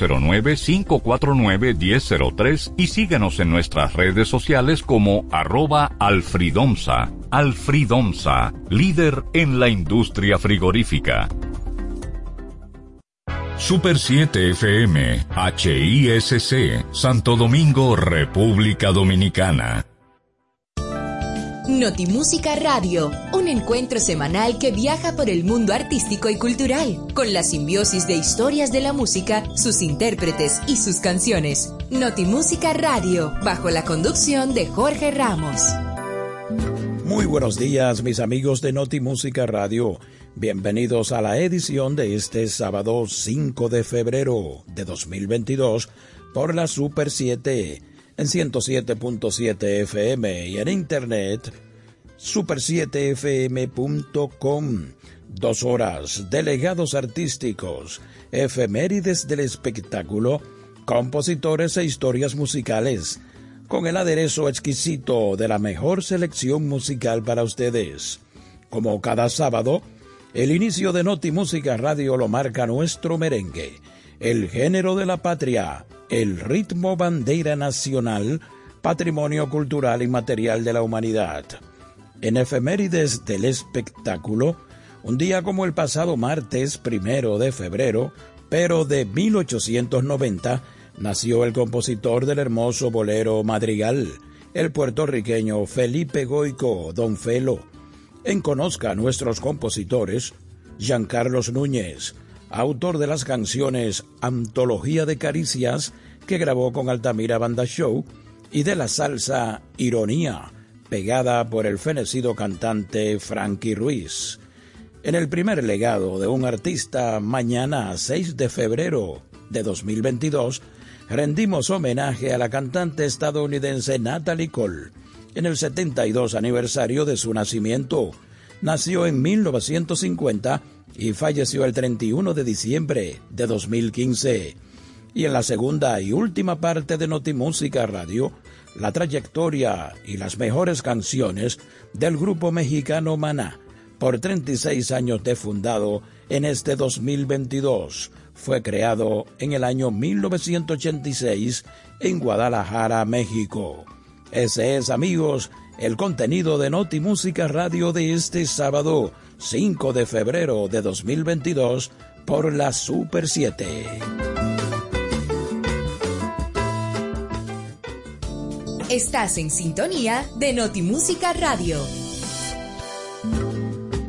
809-549-1003 y síguenos en nuestras redes sociales como arroba alfridomsa. Alfridomsa, líder en la industria frigorífica. Super 7 FM, HISC, Santo Domingo, República Dominicana. Notimúsica Radio, un encuentro semanal que viaja por el mundo artístico y cultural, con la simbiosis de historias de la música, sus intérpretes y sus canciones. Notimúsica Radio, bajo la conducción de Jorge Ramos. Muy buenos días, mis amigos de Notimúsica Radio. Bienvenidos a la edición de este sábado 5 de febrero de 2022 por la Super 7 en 107.7 FM y en internet super7fm.com. Dos horas, delegados artísticos, efemérides del espectáculo, compositores e historias musicales, con el aderezo exquisito de la mejor selección musical para ustedes. Como cada sábado, el inicio de Noti Música Radio lo marca nuestro merengue, el género de la patria, el ritmo bandera nacional, patrimonio cultural y material de la humanidad. En efemérides del espectáculo, un día como el pasado martes primero de febrero, pero de 1890, nació el compositor del hermoso bolero Madrigal, el puertorriqueño Felipe Goico, Don Felo. En Conozca a nuestros compositores, Giancarlos Núñez, autor de las canciones Antología de Caricias, que grabó con Altamira Banda Show, y de la salsa Ironía, pegada por el fenecido cantante Frankie Ruiz. En el primer legado de un artista, mañana 6 de febrero de 2022, rendimos homenaje a la cantante estadounidense Natalie Cole en el 72 aniversario de su nacimiento. Nació en 1950 y falleció el 31 de diciembre de 2015. Y en la segunda y última parte de Notimúsica Radio, la trayectoria y las mejores canciones del grupo mexicano Maná, por 36 años de fundado en este 2022. Fue creado en el año 1986 en Guadalajara, México. Ese es, amigos, el contenido de Noti Música Radio de este sábado, 5 de febrero de 2022, por la Super 7. Estás en sintonía de Notimúsica Radio.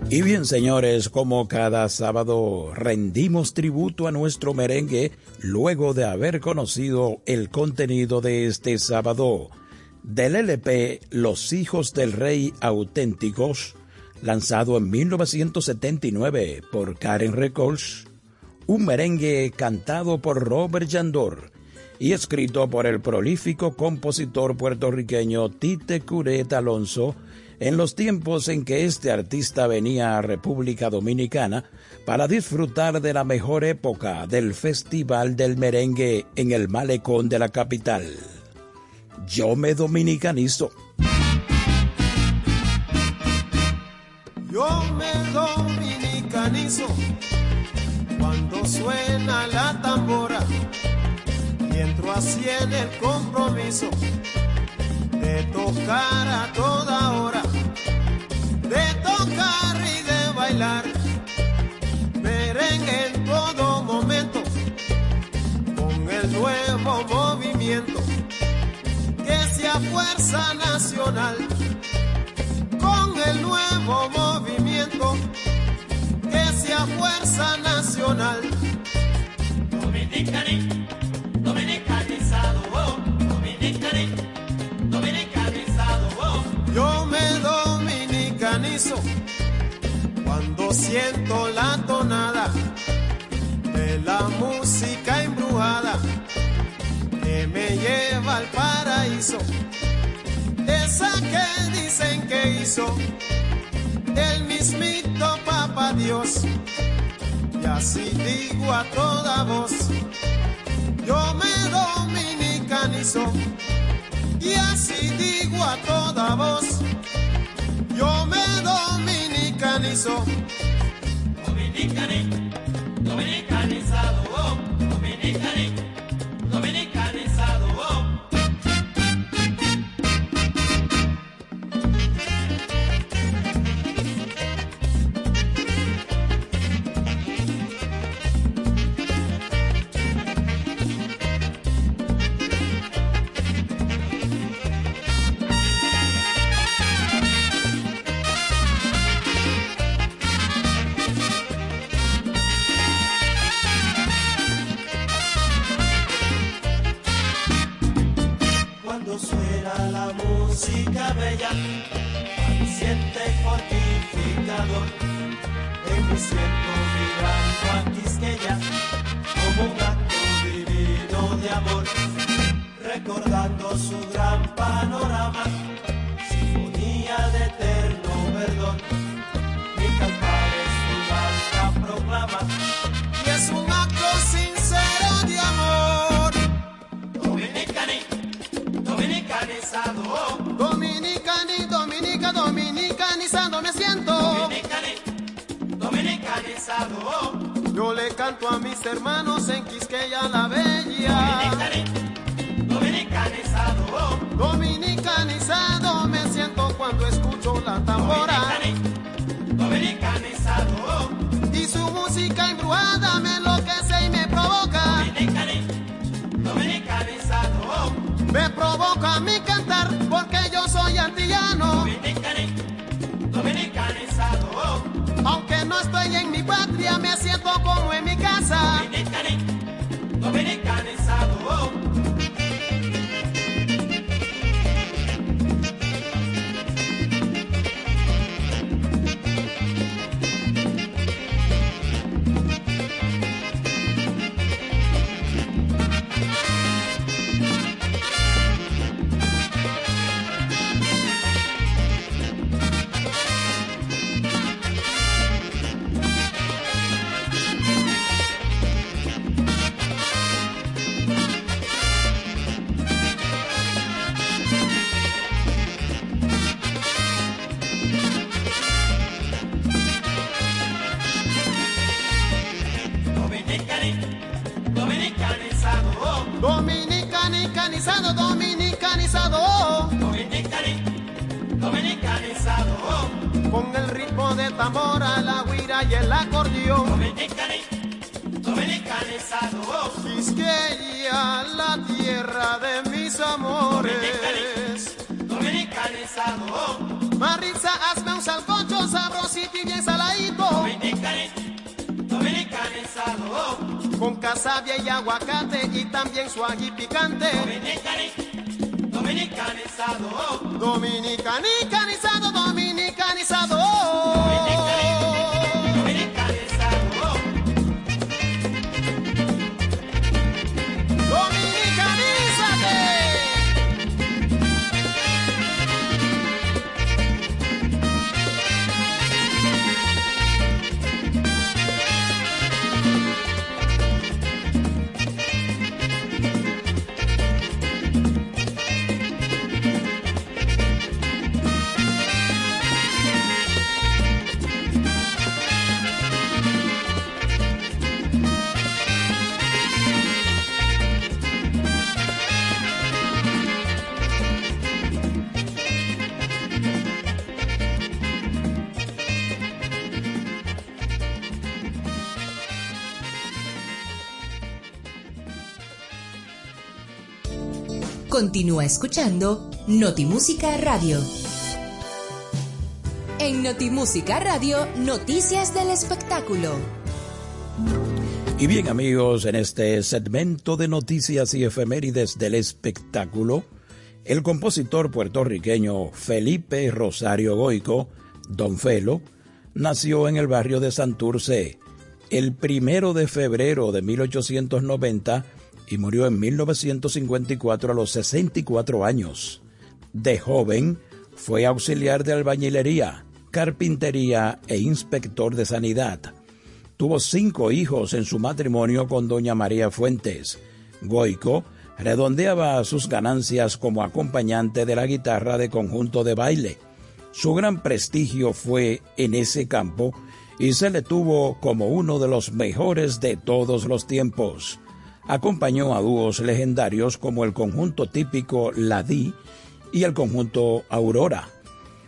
Y bien, señores, como cada sábado rendimos tributo a nuestro merengue luego de haber conocido el contenido de este sábado del LP Los Hijos del Rey Auténticos, lanzado en 1979 por Karen Records, un merengue cantado por Robert Yandor y escrito por el prolífico compositor puertorriqueño Tite Curet Alonso en los tiempos en que este artista venía a República Dominicana para disfrutar de la mejor época del Festival del Merengue en el malecón de la capital. Yo me dominicanizo. Yo me dominicanizo cuando suena la tambora así el compromiso de tocar a toda hora, de tocar y de bailar, merengue en todo momento, con el nuevo movimiento que sea fuerza nacional, con el nuevo movimiento que sea fuerza nacional. Oh. Yo me dominicanizo cuando siento la tonada de la música embrujada al paraíso, esa que dicen que hizo el mismito Papa Dios. Y así digo a toda voz, yo me Y así digo a toda voz, yo me dominicanizo. Dominicani, dominicanizado, oh, dominicani, su gran panorama, sinfonía de eterno perdón. Mi cantar es alta proclama y es un acto sincero de amor. Dominicani, dominicanizado, Dominicani, dominica, dominicanizando me siento. dominicani, dominicanizado, Yo le canto a mis hermanos en Quisqueya la Bella. Dominicanizado me siento cuando escucho la tambora. dominicani, dominicanizado, Y su música embrujada me enloquece y me provoca. dominicani, dominicanizado, Me provoca a mi cantar porque yo soy antillano. dominicani, dominicanizado, Aunque no estoy en mi patria, me siento como en mi casa. dominicani, Con el ritmo de tambora, la guira y el acordeón. Quisqueya, la tierra de mis amores. Marisa, hazme un salcocho sabrosito y bien saladito. Con casabia y aguacate y también su ají picante. Dominicani, dominicanizado, Dominicanizado, dominicanizado. dominicanizado, Continúa escuchando Notimúsica Radio. En Notimúsica Radio, noticias del espectáculo. Y bien amigos, en este segmento de noticias y efemérides del espectáculo, el compositor puertorriqueño Felipe Rosario Goico, Don Felo, nació en el barrio de Santurce el primero de febrero de 1890 y murió en 1954 a los 64 años. De joven, fue auxiliar de albañilería, carpintería e inspector de sanidad. Tuvo cinco hijos en su matrimonio con doña María Fuentes. Goico redondeaba sus ganancias como acompañante de la guitarra de conjunto de baile. Su gran prestigio fue en ese campo y se le tuvo como uno de los mejores de todos los tiempos. Acompañó a dúos legendarios como el conjunto típico La Di y el conjunto Aurora.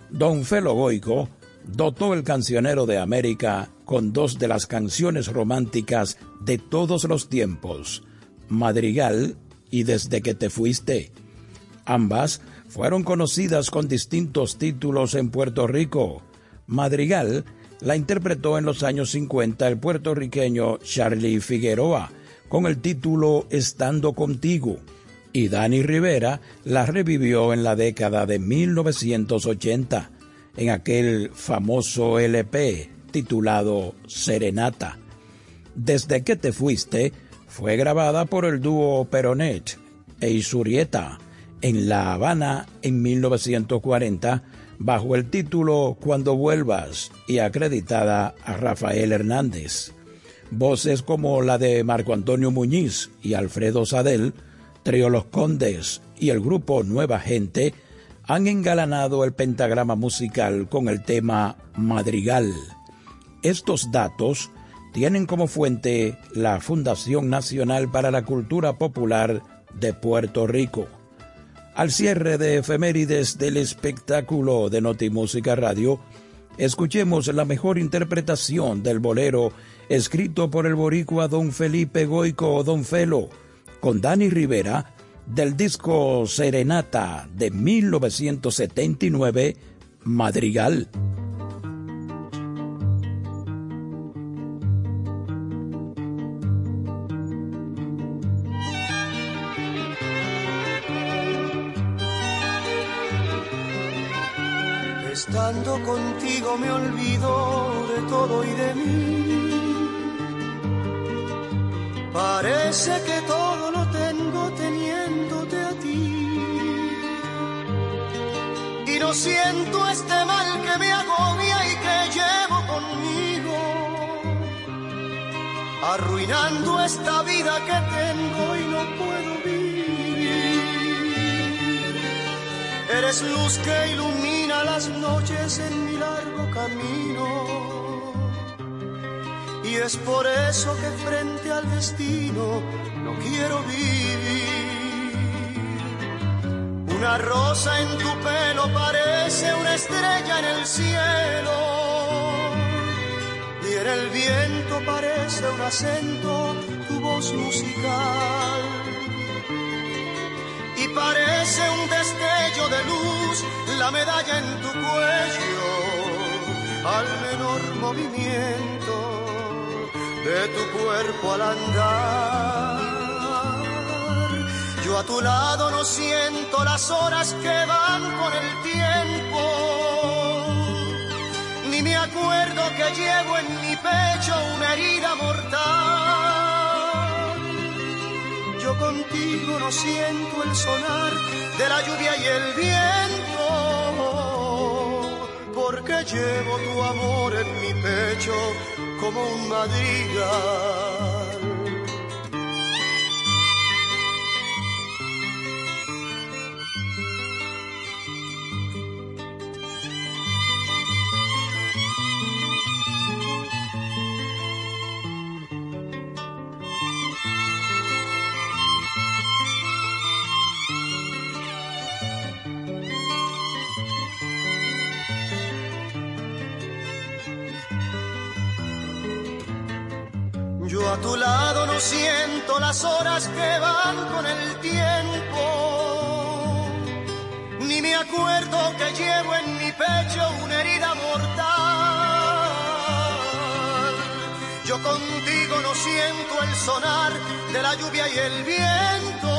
Don Felo Goico dotó el cancionero de América con dos de las canciones románticas de todos los tiempos, Madrigal y Desde que te fuiste. Ambas fueron conocidas con distintos títulos en Puerto Rico. Madrigal la interpretó en los años 50 el puertorriqueño Charlie Figueroa con el título Estando contigo y Dani Rivera la revivió en la década de 1980 en aquel famoso LP titulado Serenata. Desde que te fuiste fue grabada por el dúo Peronet e Isurieta en La Habana en 1940 bajo el título Cuando vuelvas y acreditada a Rafael Hernández. Voces como la de Marco Antonio Muñiz y Alfredo Sadel, Trio Los Condes y el grupo Nueva Gente han engalanado el pentagrama musical con el tema Madrigal. Estos datos tienen como fuente la Fundación Nacional para la Cultura Popular de Puerto Rico. Al cierre de efemérides del espectáculo de Notimúsica Radio, escuchemos la mejor interpretación del bolero escrito por el boricua don Felipe Goico Don Felo, con Dani Rivera, del disco Serenata de 1979, Madrigal. Esta vida que tengo y no puedo Eres luz que ilumina las noches en mi largo camino. Y es por eso que frente al destino no quiero vivir. Una rosa en tu pelo parece una estrella en el cielo. En el viento parece un acento tu voz musical y parece un destello de luz la medalla en tu cuello al menor movimiento de tu cuerpo al andar. Yo a tu lado no siento las horas que van con el tiempo, acuerdo que llevo en mi pecho una herida mortal yo contigo no siento el sonar de la lluvia y el viento, porque llevo tu amor en mi pecho como un madrigal. Las horas que van con el tiempo, ni me acuerdo que llevo en mi pecho una herida mortal. Yo contigo no siento el sonar de la lluvia y el viento,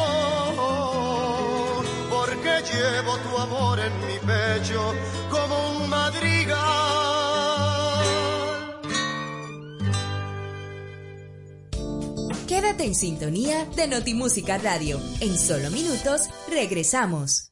porque llevo tu amor en mi pecho como un madrigal. Quédate en sintonía de Notimúsica Radio. En solo minutos regresamos.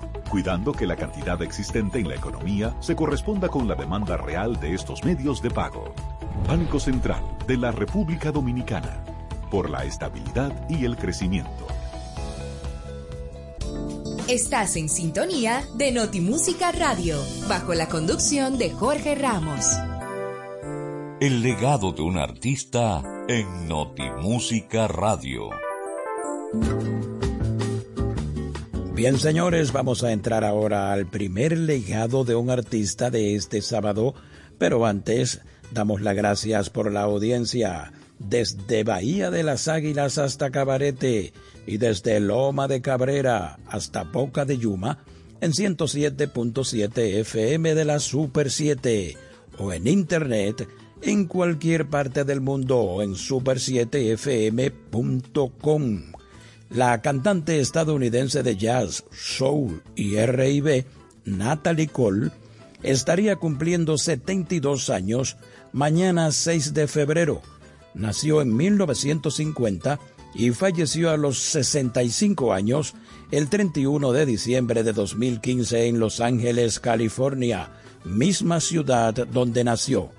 cuidando que la cantidad existente en la economía se corresponda con la demanda real de estos medios de pago. Banco Central de la República Dominicana, por la estabilidad y el crecimiento. Estás en sintonía de Notimúsica Radio, bajo la conducción de Jorge Ramos. El legado de un artista en Notimúsica Radio. Bien, señores, vamos a entrar ahora al primer legado de un artista de este sábado, pero antes damos las gracias por la audiencia desde Bahía de las Águilas hasta Cabarete y desde Loma de Cabrera hasta Boca de Yuma en 107.7 FM de la Super 7 o en internet en cualquier parte del mundo en super7fm.com. La cantante estadounidense de jazz, soul y R&B, Natalie Cole, estaría cumpliendo 72 años mañana 6 de febrero. Nació en 1950 y falleció a los 65 años el 31 de diciembre de 2015 en Los Ángeles, California, misma ciudad donde nació.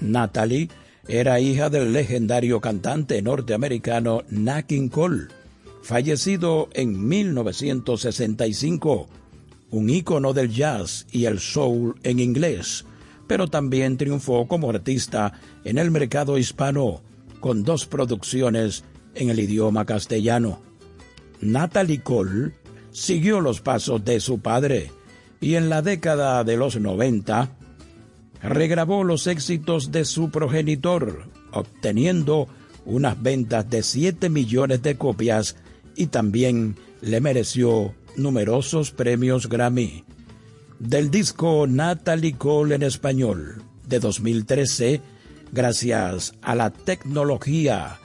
Natalie era hija del legendario cantante norteamericano Nat King Cole fallecido en 1965, un ícono del jazz y el soul en inglés, pero también triunfó como artista en el mercado hispano con dos producciones en el idioma castellano. Natalie Cole siguió los pasos de su padre y en la década de los 90 regrabó los éxitos de su progenitor, obteniendo unas ventas de 7 millones de copias y también le mereció numerosos premios Grammy. Del disco Natalie Cole en español de 2013, gracias a la tecnología,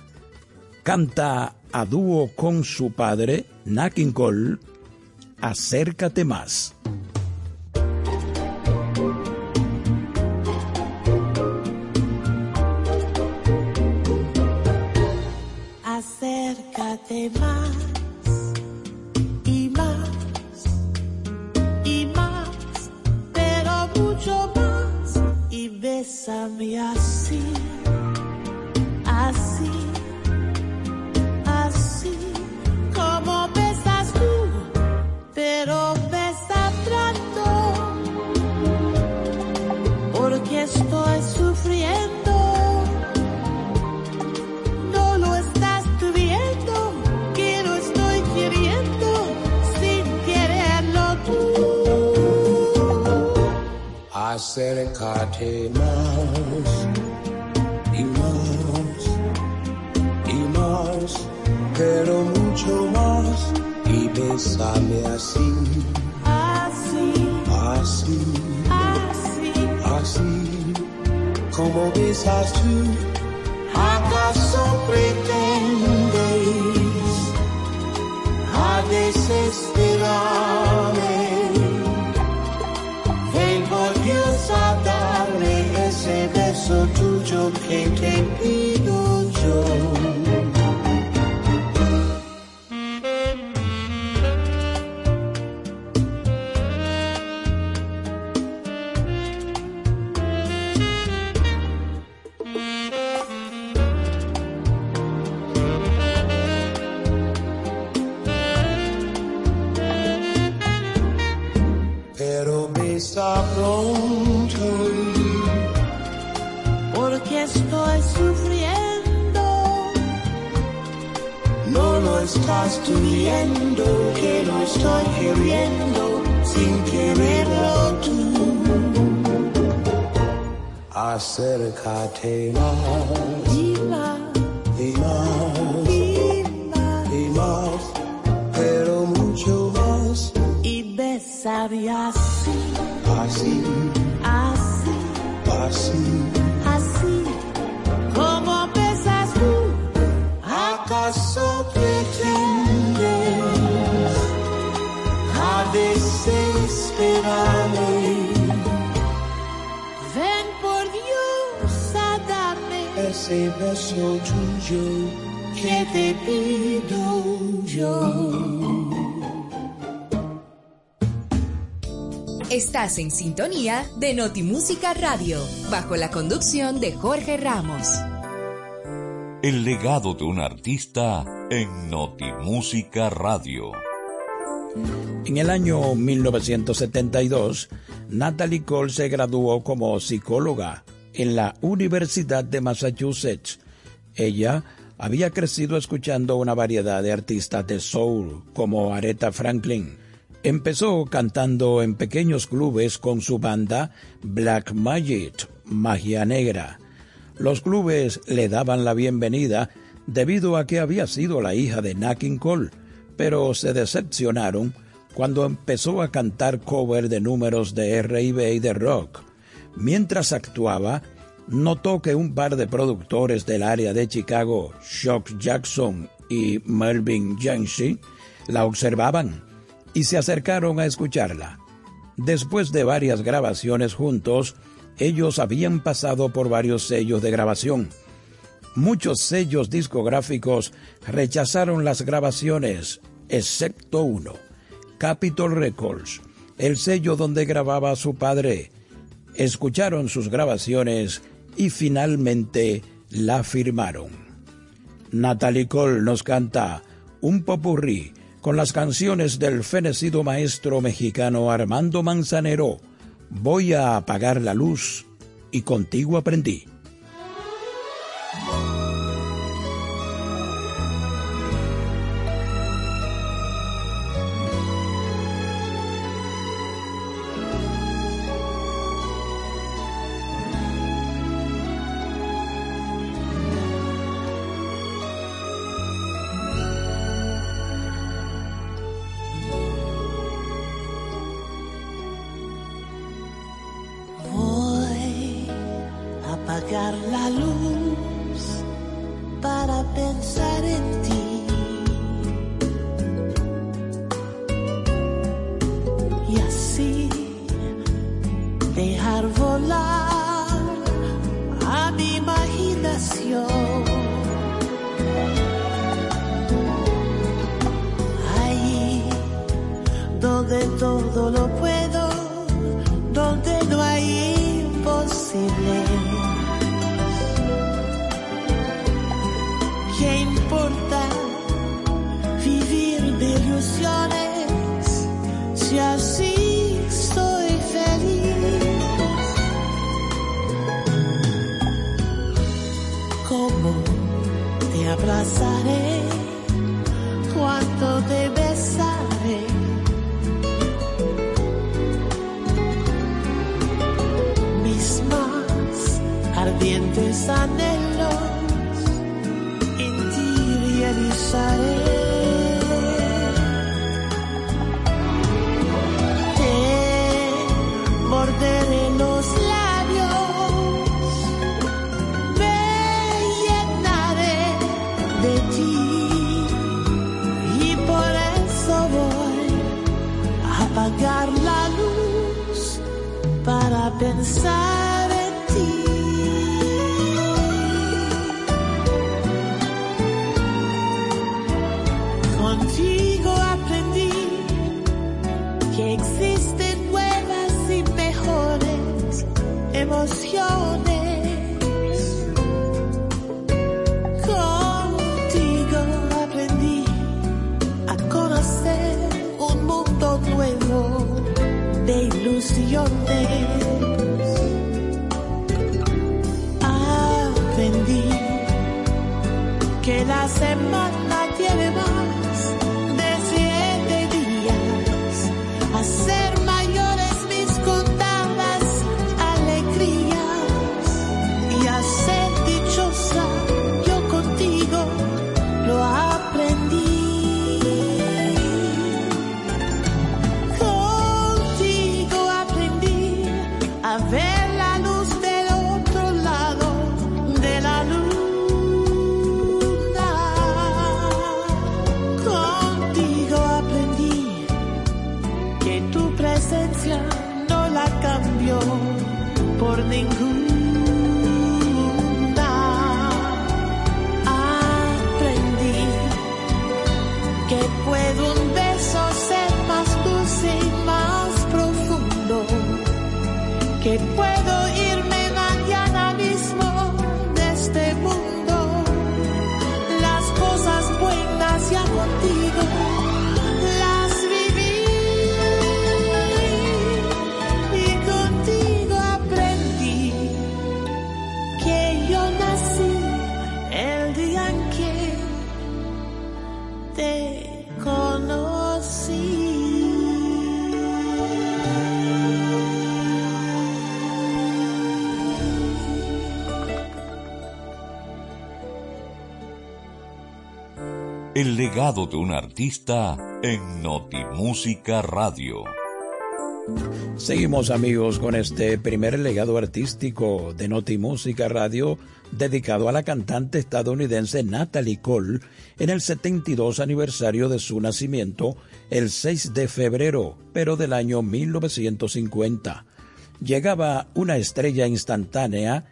canta a dúo con su padre, Nakin Cole, Acércate más. Más y más y más, pero mucho más. Y bésame así, así Más y más y más, pero mucho más y bésame así, Así, así, así, así, como besas tú. ¿Acaso pretendes a desesperarme? Beso tuyo que te pido yo. Estás en sintonía de Notimúsica Radio, bajo la conducción de Jorge Ramos. El legado de un artista en Notimúsica Radio. En el año 1972, Natalie Cole se graduó como psicóloga en la Universidad de Massachusetts. Ella había crecido escuchando una variedad de artistas de soul como Aretha Franklin. Empezó cantando en pequeños clubes con su banda Black Magic, Magia Negra. Los clubes le daban la bienvenida debido a que había sido la hija de Nat King Cole, pero se decepcionaron cuando empezó a cantar cover de números de R&B y de rock. Mientras actuaba, notó que un par de productores del área de Chicago, Shock Jackson y Melvin Yancey, la observaban y se acercaron a escucharla. Después de varias grabaciones juntos, ellos habían pasado por varios sellos de grabación. Muchos sellos discográficos rechazaron las grabaciones, excepto uno, Capitol Records, el sello donde grababa su padre. Escucharon sus grabaciones y finalmente la firmaron. Natalie Cole nos canta un popurrí con las canciones del fenecido maestro mexicano Armando Manzanero. Voy a apagar la luz y contigo aprendí. Abrazaré? ¿Cuánto te besaré? mis más ardientes anhelos side. Que la De un artista en Notimúsica Radio. Seguimos amigos con este primer legado artístico de Noti Música Radio dedicado a la cantante estadounidense Natalie Cole en el 72 aniversario de su nacimiento el 6 de febrero, pero del año 1950. Llegaba una estrella instantánea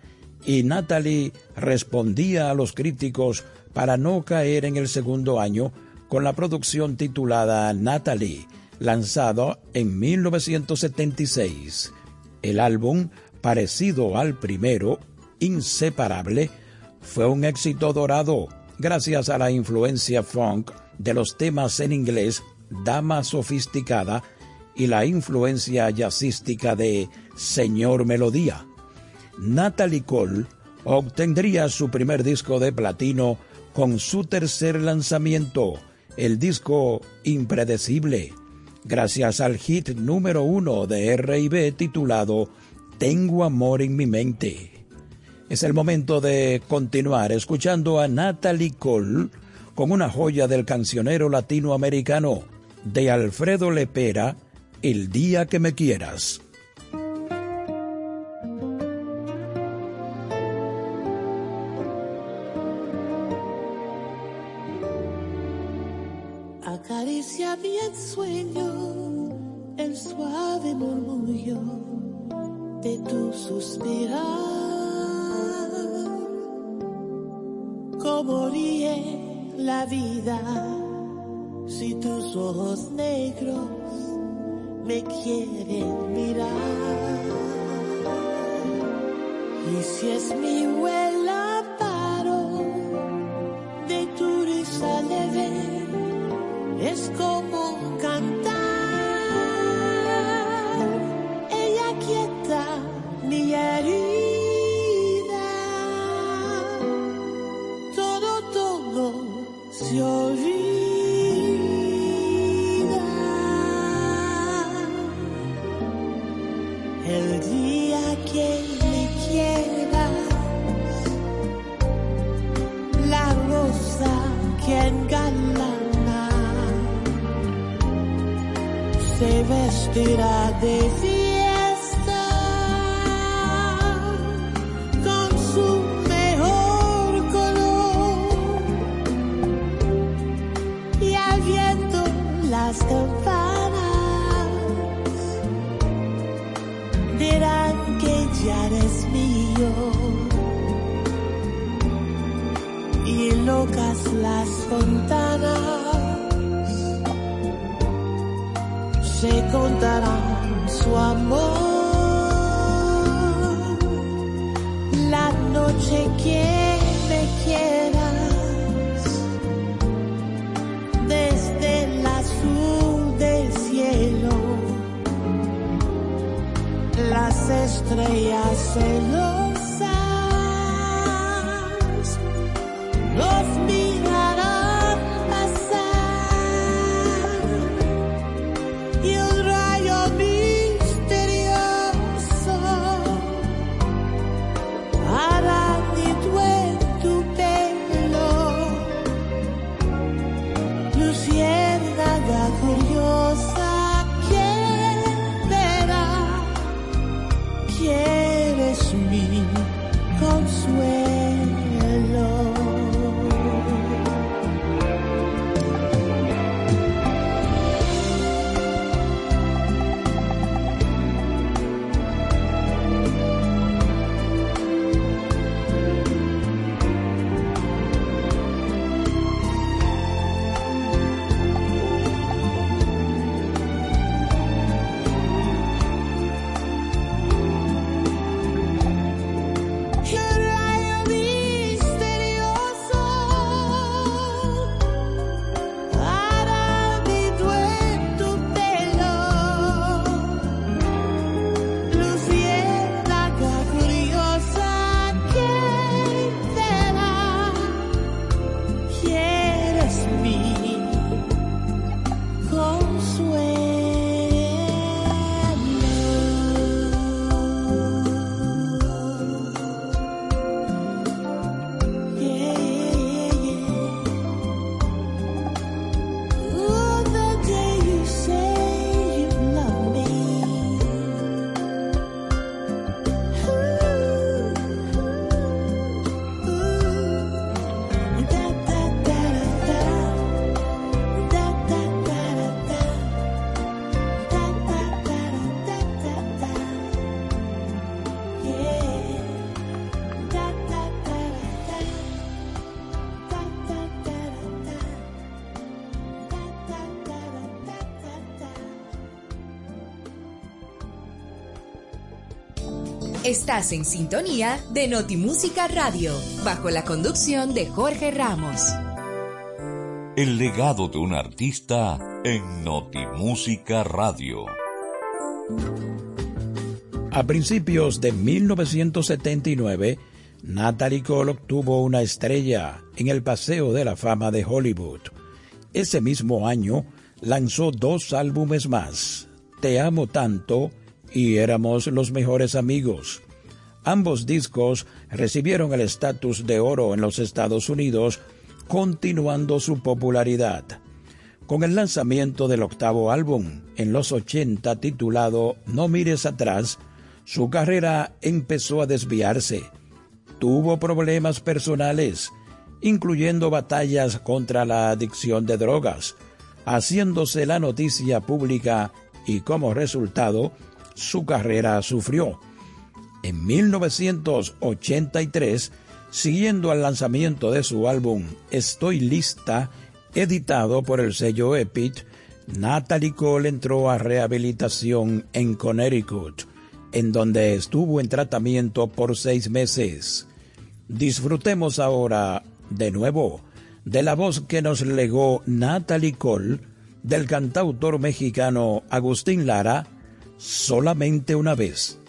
y Natalie respondía a los críticos para no caer en el segundo año con la producción titulada Natalie lanzado en 1976. El álbum, parecido al primero, Inseparable, fue un éxito dorado gracias a la influencia funk de los temas en inglés Dama Sofisticada y la influencia jazzística de Señor Melodía. Natalie Cole obtendría su primer disco de platino con su tercer lanzamiento, el disco Impredecible, gracias al hit número uno de R&B titulado Tengo amor en mi mente. Es el momento de continuar escuchando a Natalie Cole con una joya del cancionero latinoamericano de Alfredo Lepera, El día que me quieras. La vida si tus ojos negros me quieren mirar. Y si es mi huela Estás en sintonía de Notimúsica Radio, bajo la conducción de Jorge Ramos. El legado de un artista en Notimúsica Radio. A principios de 1979, Natalie Cole obtuvo una estrella en el Paseo de la Fama de Hollywood. Ese mismo año lanzó dos álbumes más, Te amo tanto y Éramos los mejores amigos. Ambos discos recibieron el estatus de oro en los Estados Unidos, continuando su popularidad. Con el lanzamiento del octavo álbum en los 80 titulado No mires atrás, su carrera empezó a desviarse. Tuvo problemas personales, incluyendo batallas contra la adicción de drogas, haciéndose la noticia pública y como resultado, su carrera sufrió. En 1983, siguiendo al lanzamiento de su álbum Estoy lista, editado por el sello Epic, Natalie Cole entró a rehabilitación en Connecticut, en donde estuvo en tratamiento por seis meses. Disfrutemos ahora, de nuevo, de la voz que nos legó Natalie Cole, del cantautor mexicano Agustín Lara, solamente una vez.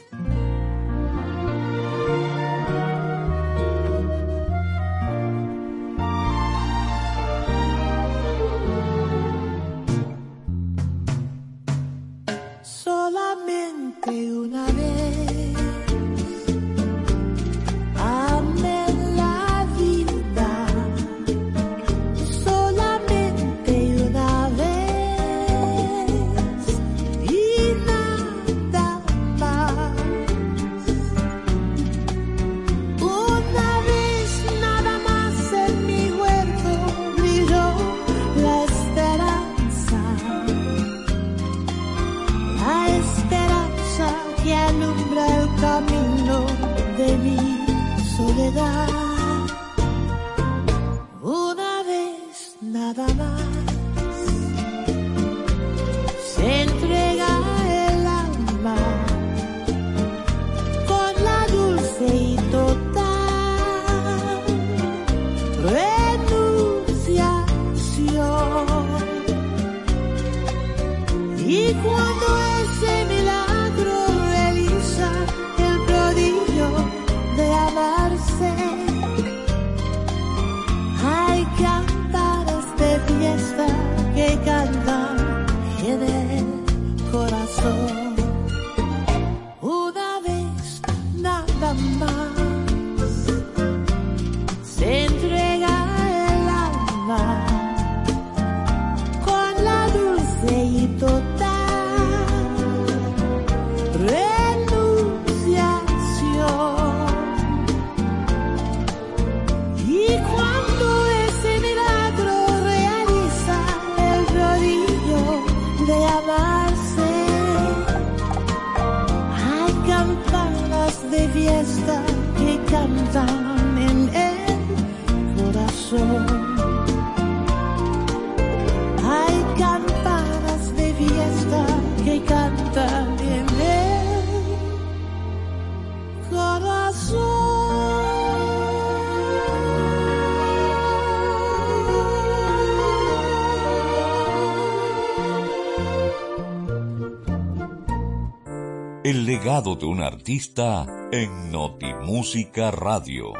De un artista en Notimúsica Radio.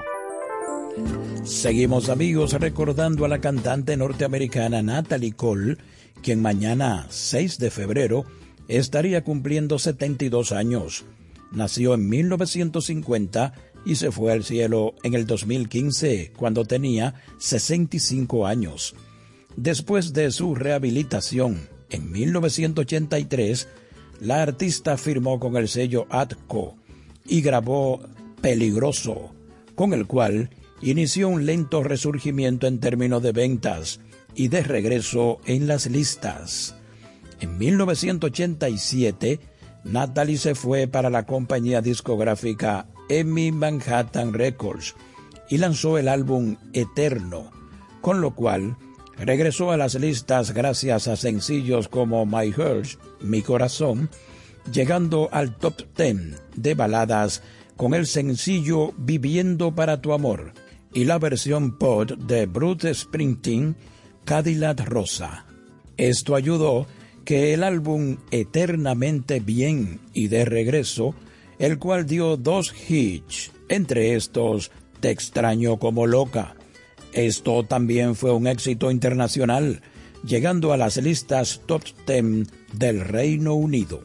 Seguimos amigos recordando a la cantante norteamericana Natalie Cole, quien mañana 6 de febrero estaría cumpliendo 72 años. Nació en 1950 y se fue al cielo en el 2015 cuando tenía 65 años. Después de su rehabilitación en 1983, la artista firmó con el sello Atco y grabó Peligroso, con el cual inició un lento resurgimiento en términos de ventas y de regreso en las listas. En 1987, Natalie se fue para la compañía discográfica Emmy Manhattan Records y lanzó el álbum Eterno, con lo cual regresó a las listas gracias a sencillos como My Heart, Mi Corazón, llegando al top 10 de baladas con el sencillo Viviendo para tu amor y la versión pod de Bruce Springsteen, Cadillac Rosa. Esto ayudó que el álbum Eternamente Bien y de Regreso, el cual dio dos hits, entre estos Te extraño como loca. Esto también fue un éxito internacional, llegando a las listas top 10 del Reino Unido.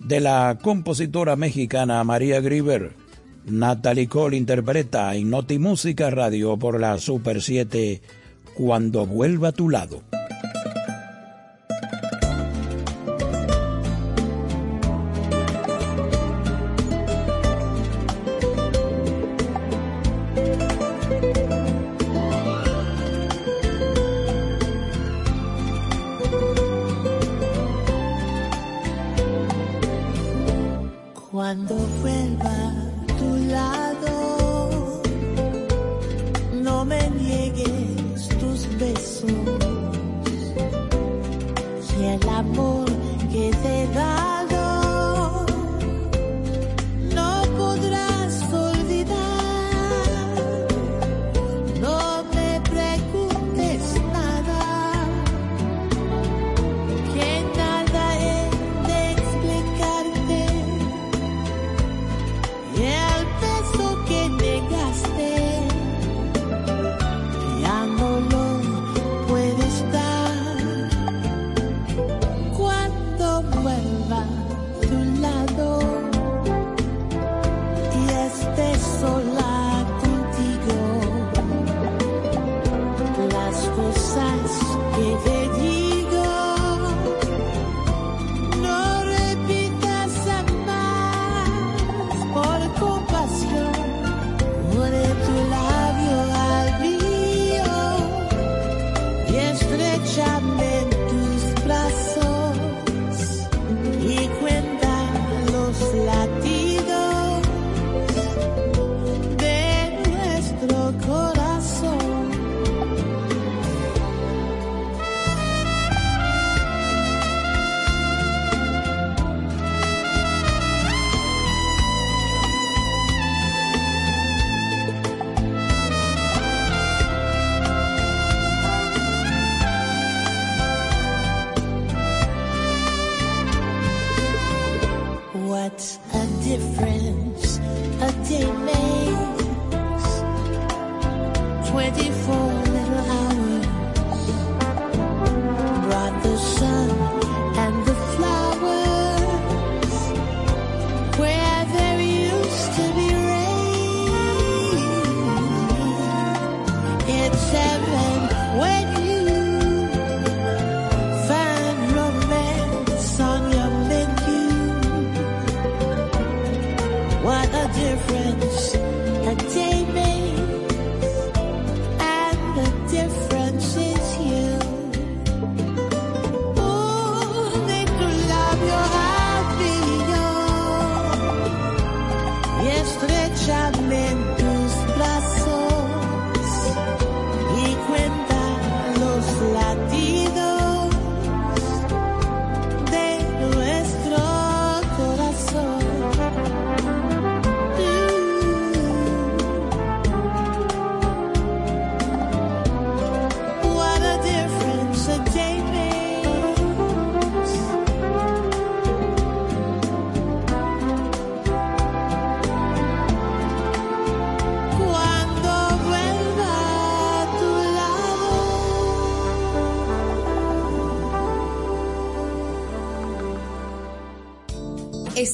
De la compositora mexicana María Grieber, Natalie Cole interpreta en Notimúsica Radio por la Super 7 Cuando vuelva a tu lado.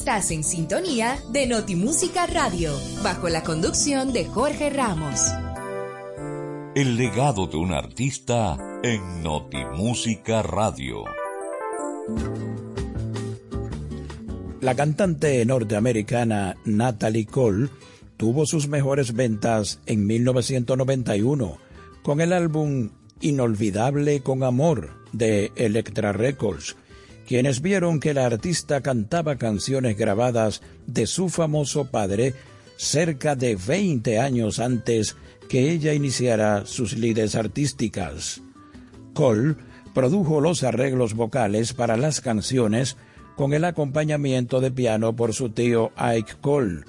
Estás en sintonía de Notimúsica Radio, bajo la conducción de Jorge Ramos. El legado de un artista en Notimúsica Radio. La cantante norteamericana Natalie Cole tuvo sus mejores ventas en 1991 con el álbum Inolvidable con Amor de Electra Records, quienes vieron que la artista cantaba canciones grabadas de su famoso padre cerca de 20 años antes que ella iniciara sus lides artísticas. Cole produjo los arreglos vocales para las canciones con el acompañamiento de piano por su tío Ike Cole.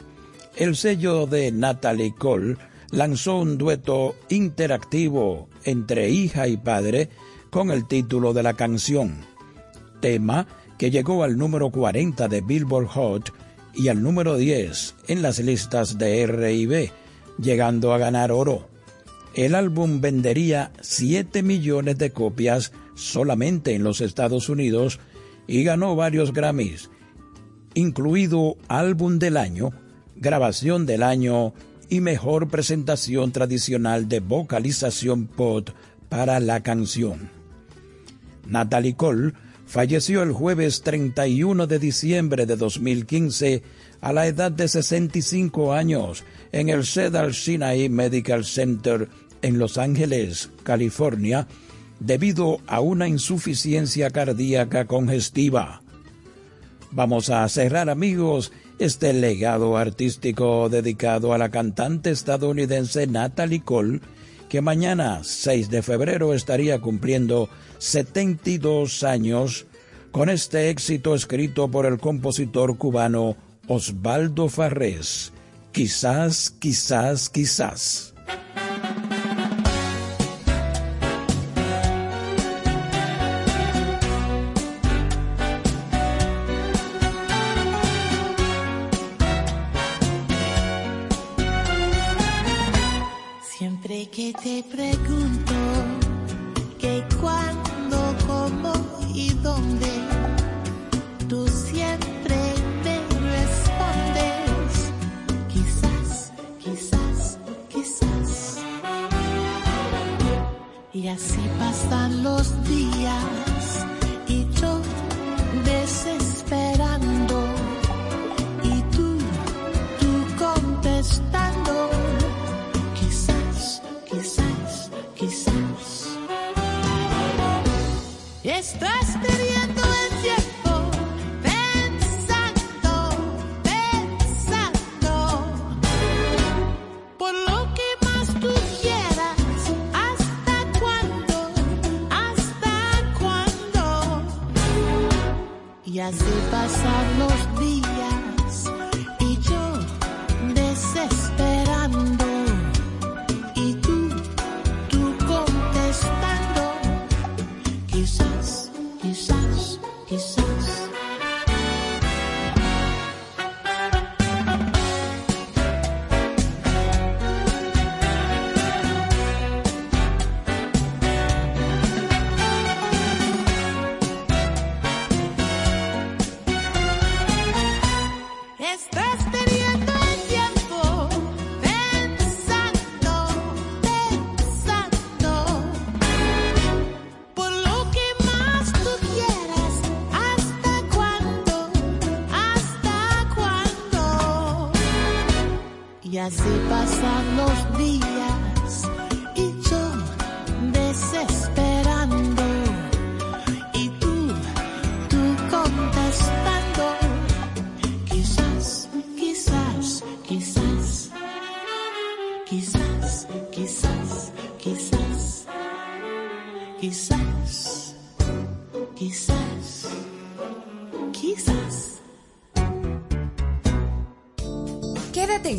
El sello de Natalie Cole lanzó un dueto interactivo entre hija y padre con el título de la canción, tema que llegó al número 40 de Billboard Hot y al número 10 en las listas de R&B, llegando a ganar oro. El álbum vendería 7 millones de copias solamente en los Estados Unidos y ganó varios Grammys, incluido Álbum del Año, Grabación del Año y Mejor Presentación Tradicional de Vocalización Pop para la canción. Natalie Cole falleció el jueves 31 de diciembre de 2015 a la edad de 65 años en el Cedar Sinai Medical Center en Los Ángeles, California, debido a una insuficiencia cardíaca congestiva. Vamos a cerrar amigos este legado artístico dedicado a la cantante estadounidense Natalie Cole, que mañana 6 de febrero estaría cumpliendo 72 años con este éxito escrito por el compositor cubano Osvaldo Farrés. Quizás, quizás, quizás.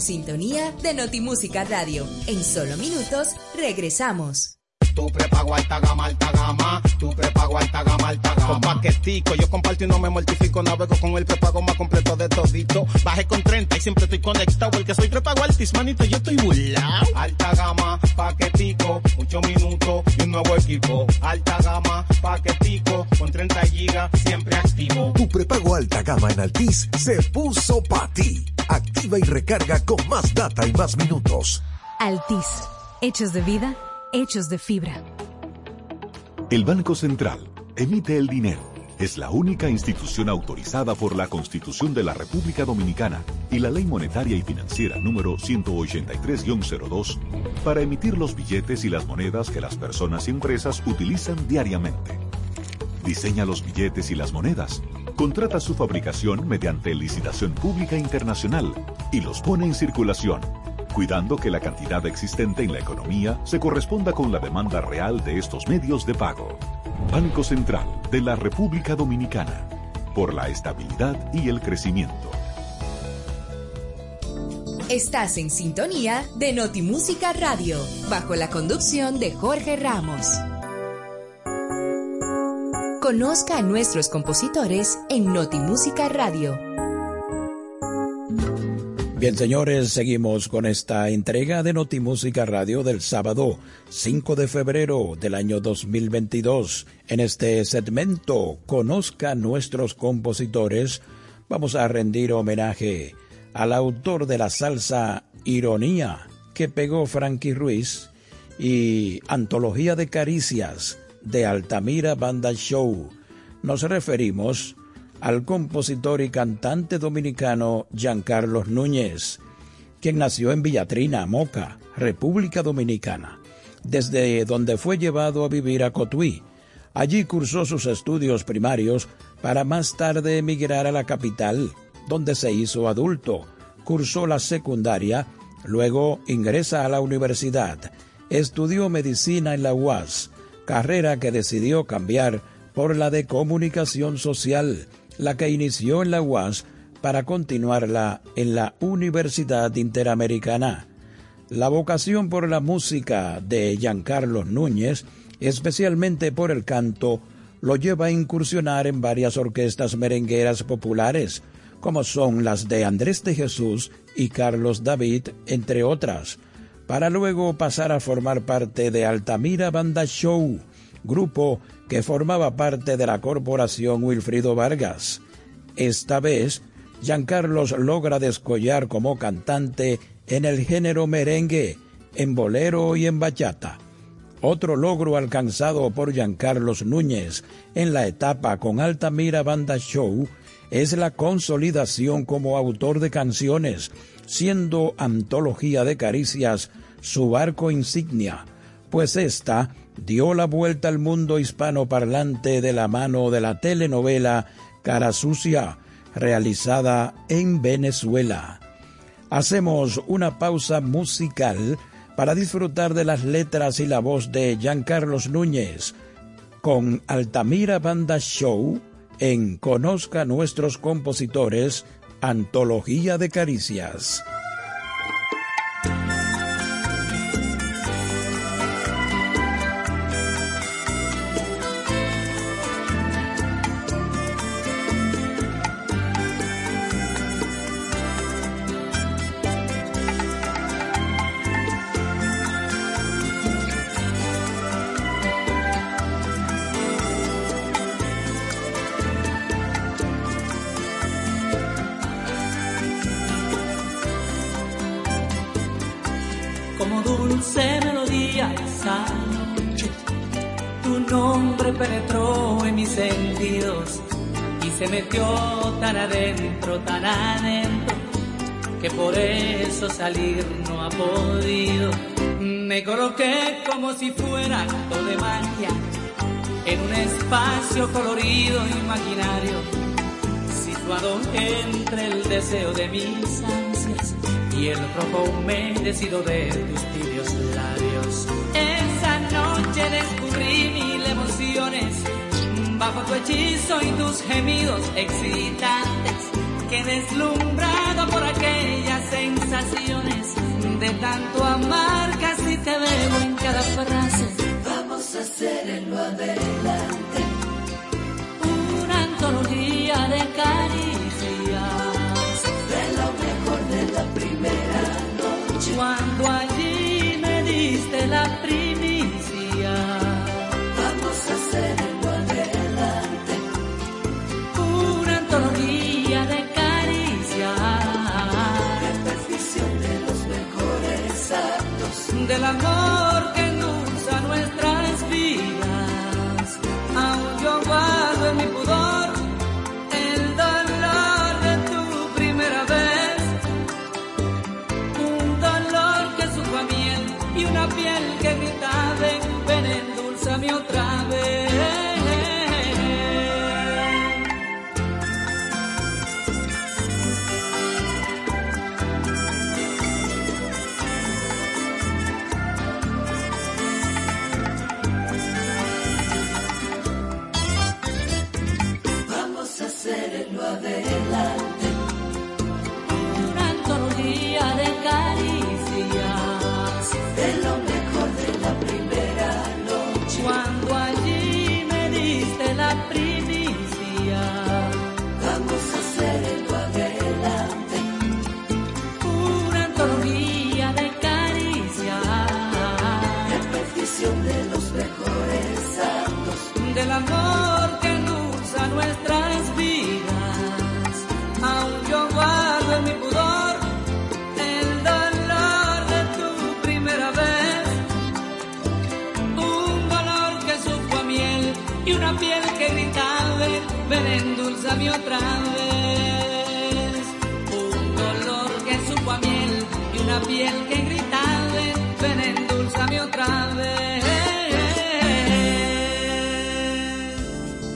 Sintonía de Notimúsica Radio. En solo minutos regresamos. Tu prepago alta gama, alta gama. Tu prepago alta gama, alta gama. Con paquetico, yo comparto y no me mortifico. Navego con el prepago más completo de todito. Bajé con 30 y siempre estoy conectado. El que soy prepago altis, manito, yo estoy burlao. Alta gama, paquetico, 8 minutos y un nuevo equipo. Alta gama, paquetico, con 30 gigas, siempre activo. Tu prepago alta gama en Altis se puso pa' ti. Activa y recarga con más data y más minutos. Altis. Hechos de vida, hechos de fibra. El Banco Central emite el dinero. Es la única institución autorizada por la Constitución de la República Dominicana y la Ley Monetaria y Financiera número 183-02 para emitir los billetes y las monedas que las personas y empresas utilizan diariamente. Diseña los billetes y las monedas, contrata su fabricación mediante licitación pública internacional y los pone en circulación, cuidando que la cantidad existente en la economía se corresponda con la demanda real de estos medios de pago. Banco Central de la República Dominicana, por la estabilidad y el crecimiento. Estás en sintonía de Notimúsica Radio, bajo la conducción de Jorge Ramos. Conozca a nuestros compositores en Notimúsica Radio. Bien, señores, seguimos con esta entrega de Notimúsica Radio del sábado 5 de febrero del año 2022. En este segmento, Conozca nuestros compositores, vamos a rendir homenaje al autor de la salsa Ironía que pegó Frankie Ruiz y Antología de Caricias de Altamira Banda Show. Nos referimos al compositor y cantante dominicano Giancarlos Núñez, quien nació en Villatrina, Moca, República Dominicana, desde donde fue llevado a vivir a Cotuí. Allí cursó sus estudios primarios para más tarde emigrar a la capital, donde se hizo adulto, cursó la secundaria, luego ingresa a la universidad, estudió medicina en la UAS, carrera que decidió cambiar por la de comunicación social, la que inició en la UAS para continuarla en la Universidad Interamericana. La vocación por la música de Giancarlo Núñez, especialmente por el canto, lo lleva a incursionar en varias orquestas merengueras populares, como son las de Andrés de Jesús y Carlos David, entre otras, para luego pasar a formar parte de Altamira Banda Show, grupo que formaba parte de la corporación Wilfrido Vargas. Esta vez, Giancarlos logra descollar como cantante en el género merengue, en bolero y en bachata. Otro logro alcanzado por Giancarlos Núñez en la etapa con Altamira Banda Show es la consolidación como autor de canciones, siendo Antología de Caricias su barco insignia, pues ésta dio la vuelta al mundo hispanoparlante de la mano de la telenovela Cara Sucia, realizada en Venezuela. Hacemos una pausa musical para disfrutar de las letras y la voz de Giancarlos Núñez con Altamira Banda Show en Conozca nuestros compositores, Antología de Caricias. Salir no ha podido. Me coloqué como si fuera acto de magia en un espacio colorido imaginario, situado entre el deseo de mis ansias y el rojo humedecido de tus tibios labios. Esa noche descubrí mil emociones bajo tu hechizo y tus gemidos excitantes que deslumbrado por aquellas sensaciones tanto amar casi te veo en cada frase. Vamos a hacer en lo adelante. Otra vez. Un dolor que supo a miel y una piel que gritaba, ven, endulzame otra vez.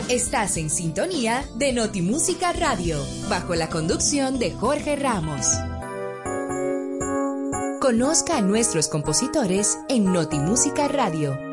Estás en sintonía de Notimúsica Radio, bajo la conducción de Jorge Ramos. Conozca a nuestros compositores en Notimúsica Radio.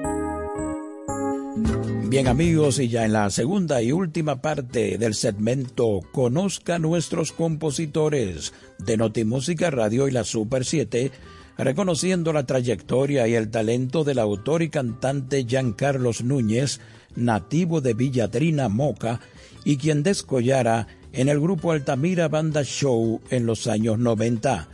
Bien amigos, y ya en la segunda y última parte del segmento Conozca nuestros compositores de Notimúsica Radio y la Super 7, reconociendo la trayectoria y el talento del autor y cantante Giancarlos Núñez, nativo de Villatrina, Moca, y quien descollara en el grupo Altamira Banda Show en los años 90.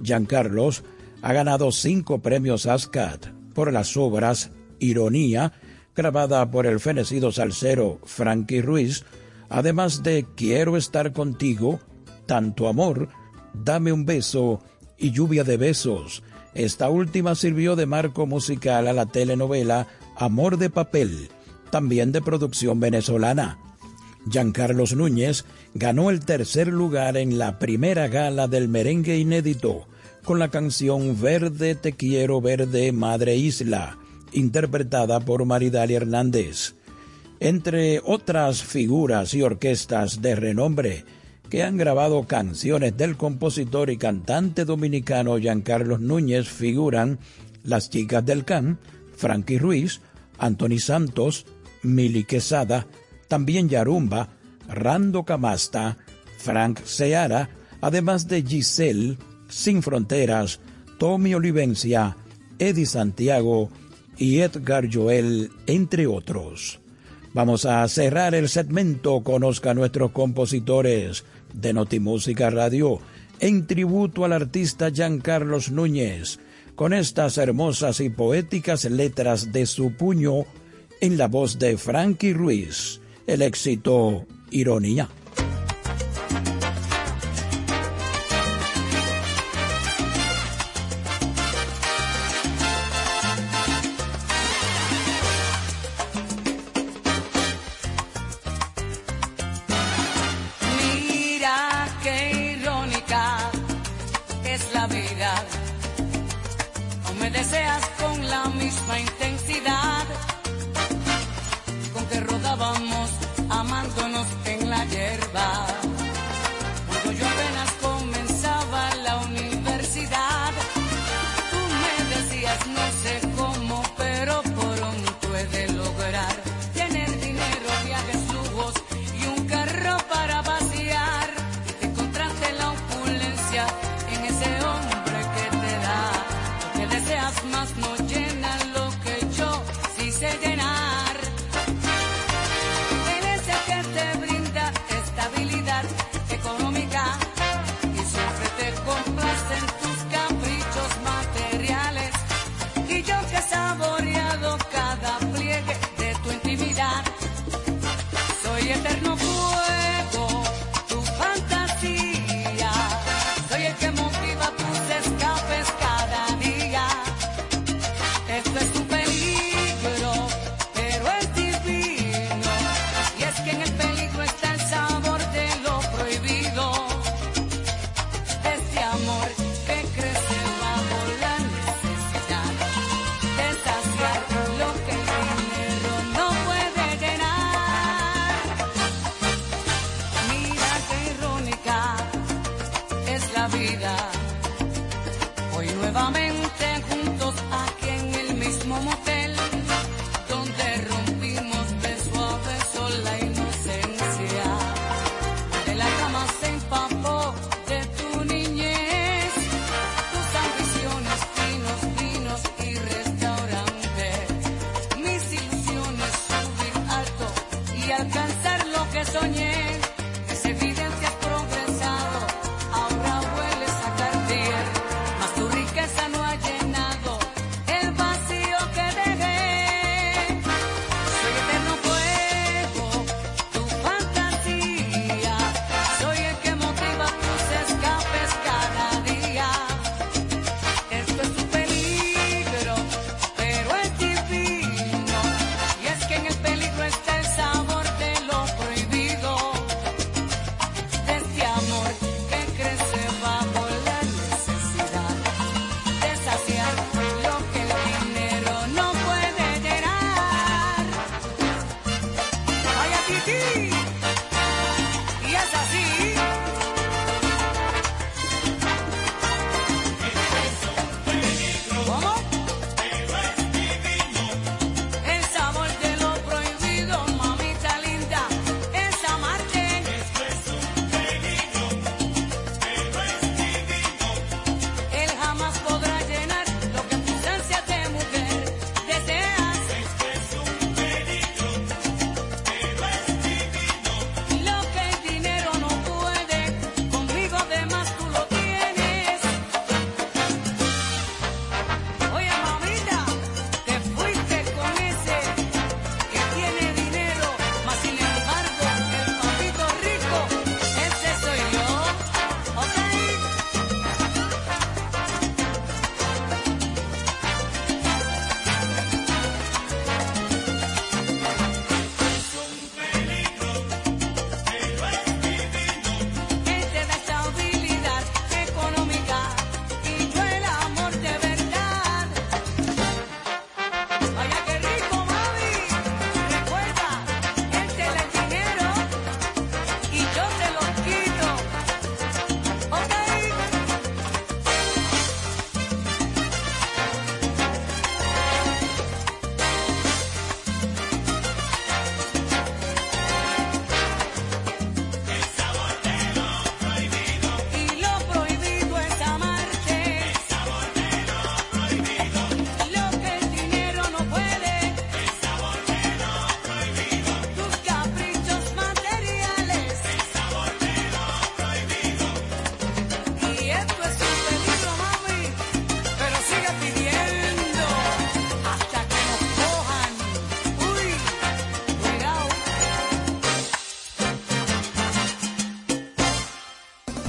Giancarlos ha ganado cinco premios ASCAT por las obras Ironía, grabada por el fenecido salsero Frankie Ruiz, además de Quiero estar contigo, Tanto amor, Dame un beso y Lluvia de besos. Esta última sirvió de marco musical a la telenovela Amor de papel, también de producción venezolana. Giancarlos Núñez ganó el tercer lugar en la primera gala del merengue inédito con la canción Verde Te Quiero Verde Madre Isla, interpretada por Maridali Hernández. Entre otras figuras y orquestas de renombre que han grabado canciones del compositor y cantante dominicano Giancarlos Núñez figuran Las Chicas del Can, Frankie Ruiz, Anthony Santos, Mili Quesada, también Yarumba, Rando Camasta, Frank Seara, además de Giselle, Sin Fronteras, Tommy Olivencia, Eddie Santiago y Edgar Joel, entre otros. Vamos a cerrar el segmento Conozca a nuestros compositores de Notimúsica Radio en tributo al artista Giancarlos Núñez, con estas hermosas y poéticas letras de su puño en la voz de Frankie Ruiz, el éxito Ironía.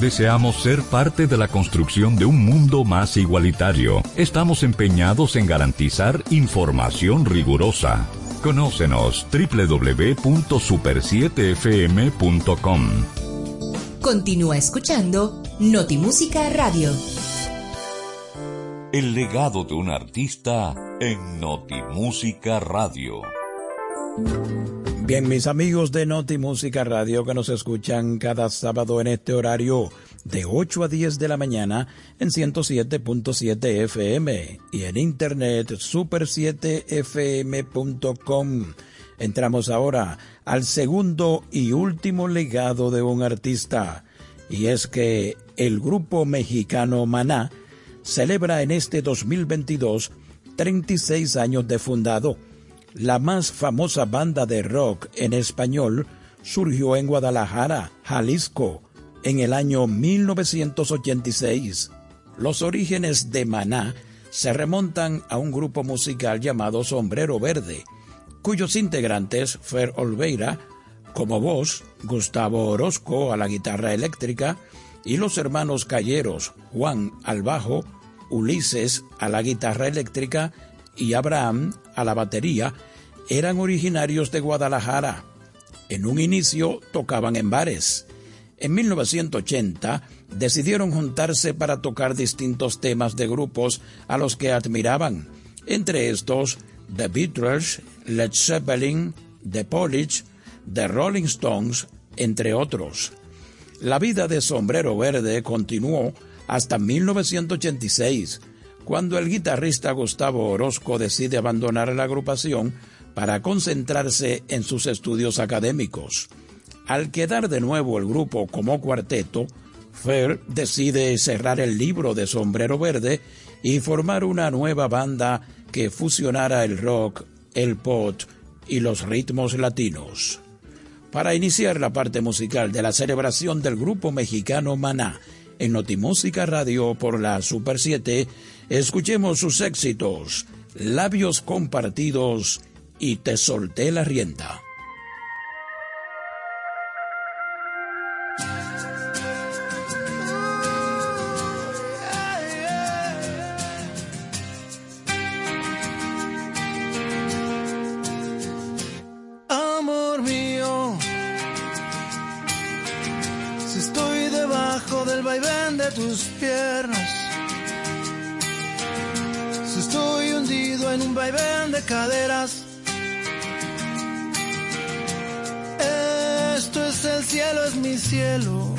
deseamos ser parte de la construcción de un mundo más igualitario, estamos empeñados en garantizar información rigurosa. Conócenos www.super7fm.com. Continúa escuchando Notimúsica Radio. El legado de un artista en Notimúsica Radio. Bien, mis amigos de Noti Música Radio que nos escuchan cada sábado en este horario de 8 a 10 de la mañana en 107.7 FM y en internet super7fm.com. Entramos ahora al segundo y último legado de un artista y es que el grupo mexicano Maná celebra en este 2022 36 años de fundado. La más famosa banda de rock en español surgió en Guadalajara, Jalisco, en el año 1986. Los orígenes de Maná se remontan a un grupo musical llamado Sombrero Verde, cuyos integrantes Fer Olveira, como voz, Gustavo Orozco a la guitarra eléctrica y los hermanos Calleros, Juan al bajo, Ulises a la guitarra eléctrica y Abraham a la batería, eran originarios de Guadalajara. En un inicio tocaban en bares. En 1980 decidieron juntarse para tocar distintos temas de grupos a los que admiraban, entre estos The Beatles, Led Zeppelin, The Police, The Rolling Stones, entre otros. La vida de Sombrero Verde continuó hasta 1986, cuando el guitarrista Gustavo Orozco decide abandonar la agrupación para concentrarse en sus estudios académicos. Al quedar de nuevo el grupo como cuarteto, Fer decide cerrar el libro de Sombrero Verde y formar una nueva banda que fusionara el rock, el pop y los ritmos latinos. Para iniciar la parte musical de la celebración del grupo mexicano Maná en Notimúsica Radio por la Super 7, escuchemos sus éxitos, Labios Compartidos y Te Solté la Rienda. Piernas, si estoy hundido en un vaivén de caderas, esto es el cielo, es mi cielo.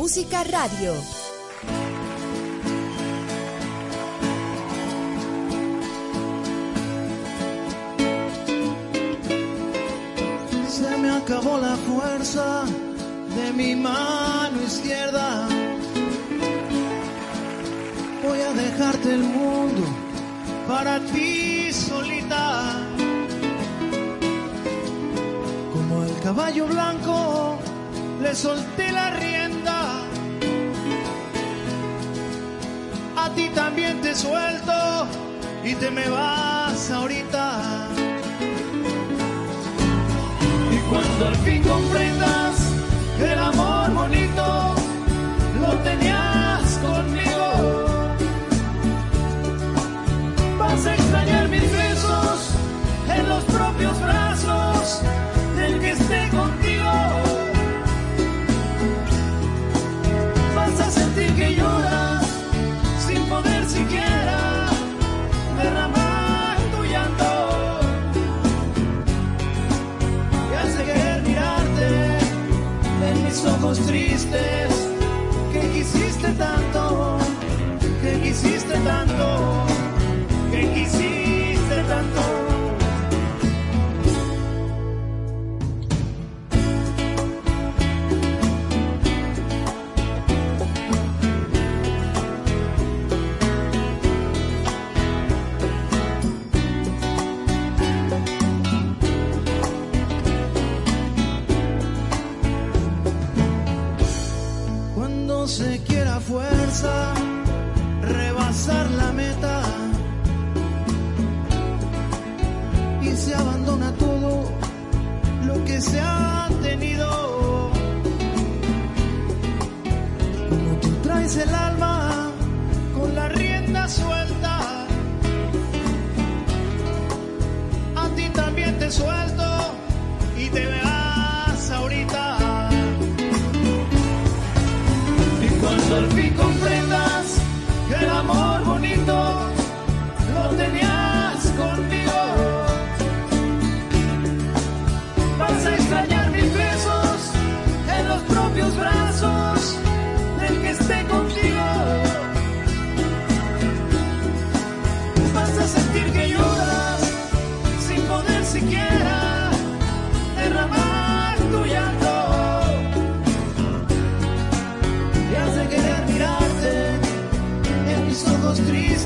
Notimúsica Radio.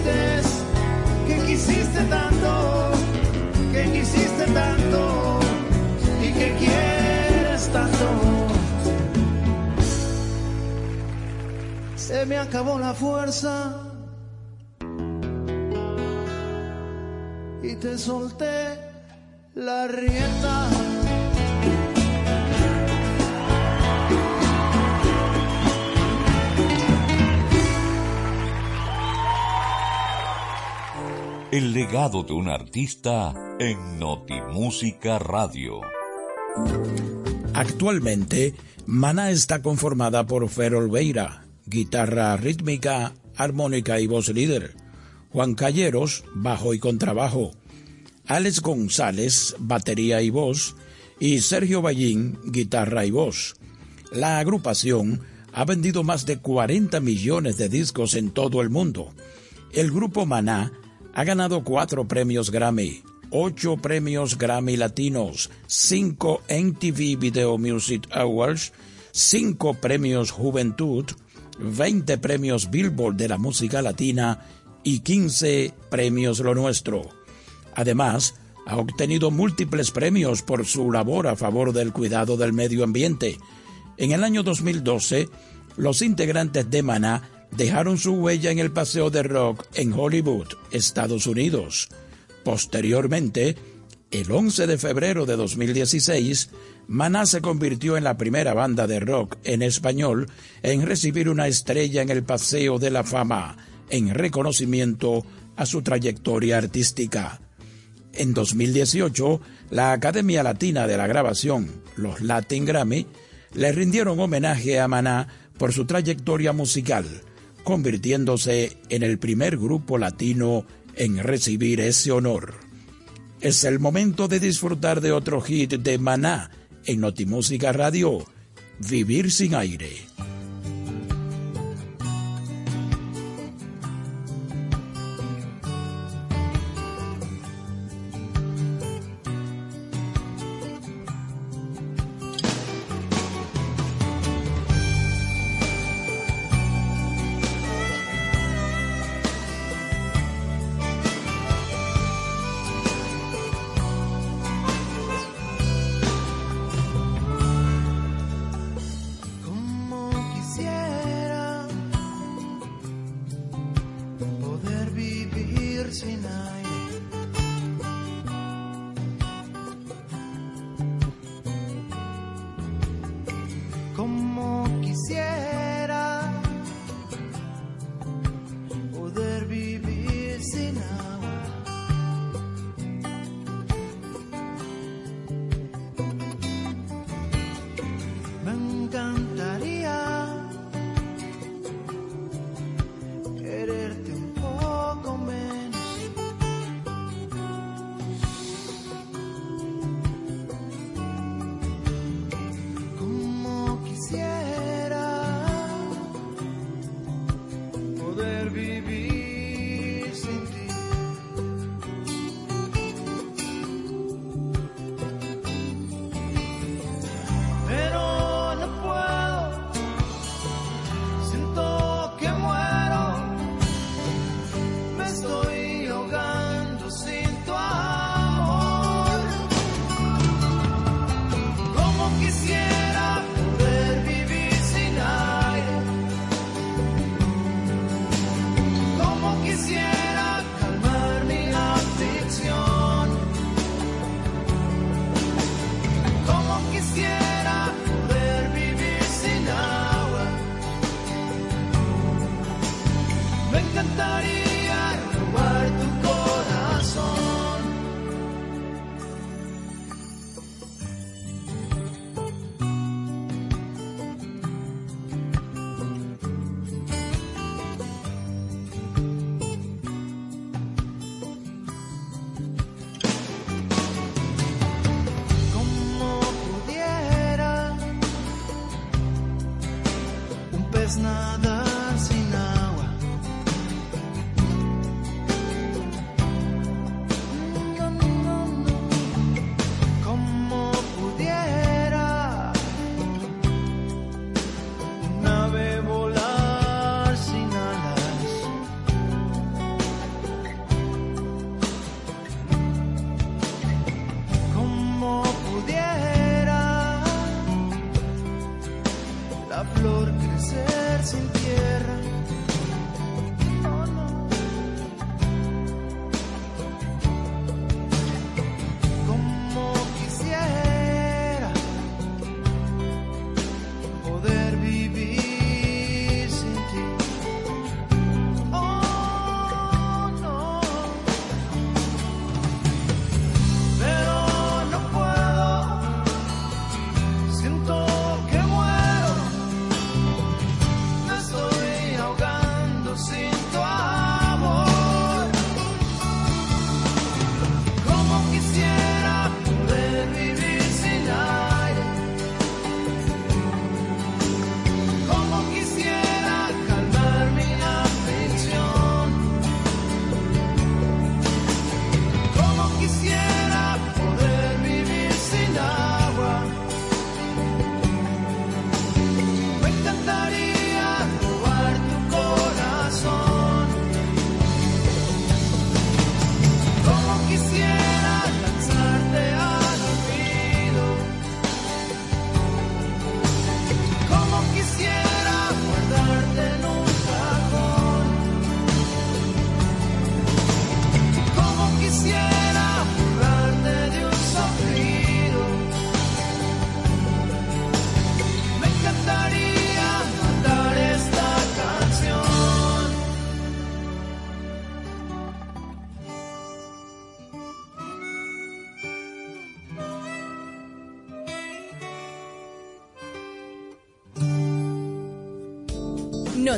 Que quisiste tanto, que quisiste tanto y que quieres tanto. Se me acabó la fuerza y te solté la rienda. El legado de un artista en Notimúsica Radio. Actualmente, Maná está conformada por Fer Olveira, guitarra rítmica, armónica y voz líder, Juan Calleros, bajo y contrabajo, Alex González, batería y voz, y Sergio Ballín, guitarra y voz. La agrupación ha vendido más de 40 millones de discos en todo el mundo. El grupo Maná ha ganado cuatro premios Grammy, ocho premios Grammy Latinos, cinco MTV Video Music Awards, cinco premios Juventud, 20 premios Billboard de la música latina y 15 premios Lo Nuestro. Además, ha obtenido múltiples premios por su labor a favor del cuidado del medio ambiente. En el año 2012, los integrantes de Maná dejaron su huella en el Paseo de Rock en Hollywood, Estados Unidos. Posteriormente, el 11 de febrero de 2016, Maná se convirtió en la primera banda de rock en español en recibir una estrella en el Paseo de la Fama, en reconocimiento a su trayectoria artística. En 2018, la Academia Latina de la Grabación, los Latin Grammy, le rindieron homenaje a Maná por su trayectoria musical, convirtiéndose en el primer grupo latino en recibir ese honor. Es el momento de disfrutar de otro hit de Maná en Notimúsica Radio, Vivir sin aire.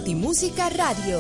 Notimúsica Radio.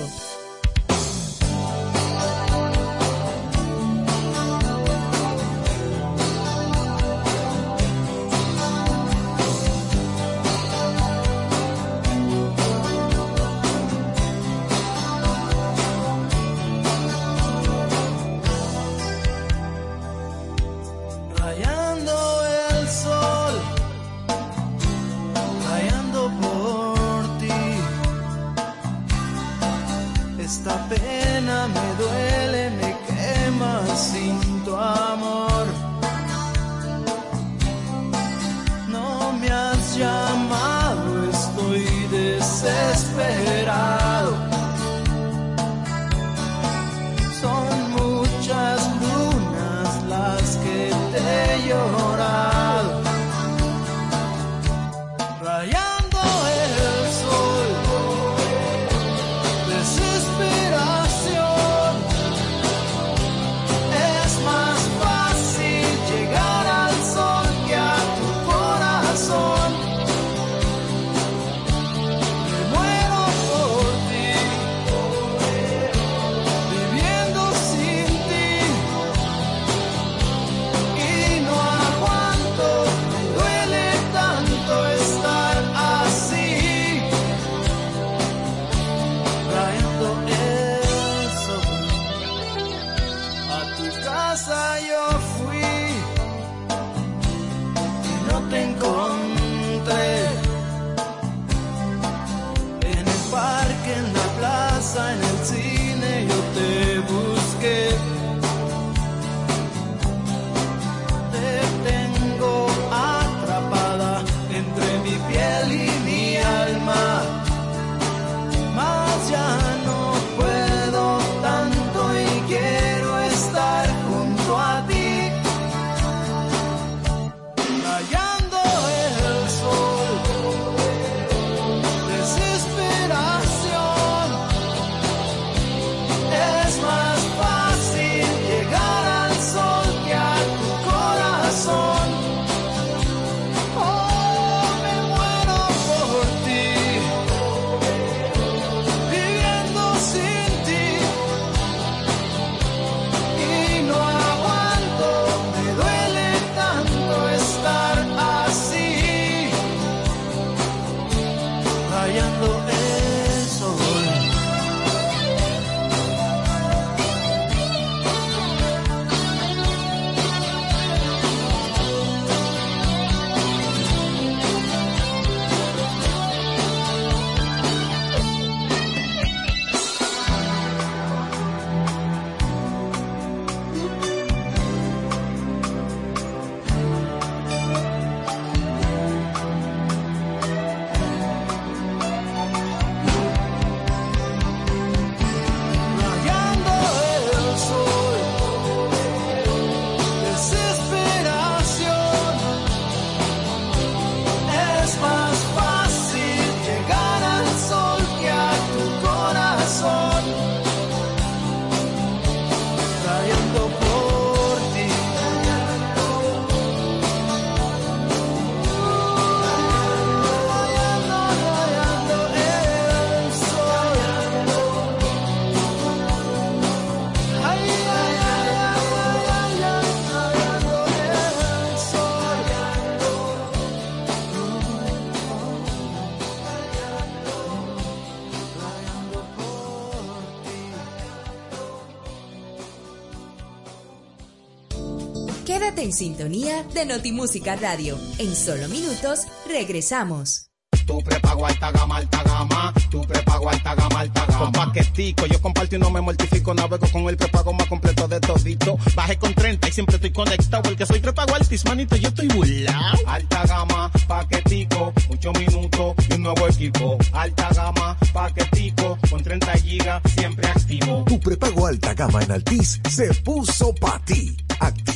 En sintonía de Notimúsica Radio. En solo minutos regresamos. Tu prepago alta gama, alta gama. Tu prepago alta gama, alta gama. Con paquetico, yo comparto y no me mortifico. Navego con el prepago más completo de todito. Bajé con 30 y siempre estoy conectado. El que soy prepago altis, manito, yo estoy burlao. Alta gama, paquetico, 8 minutos y un nuevo equipo. Alta gama, paquetico, con 30 gigas, siempre activo. Tu prepago alta gama en Altis se puso para ti.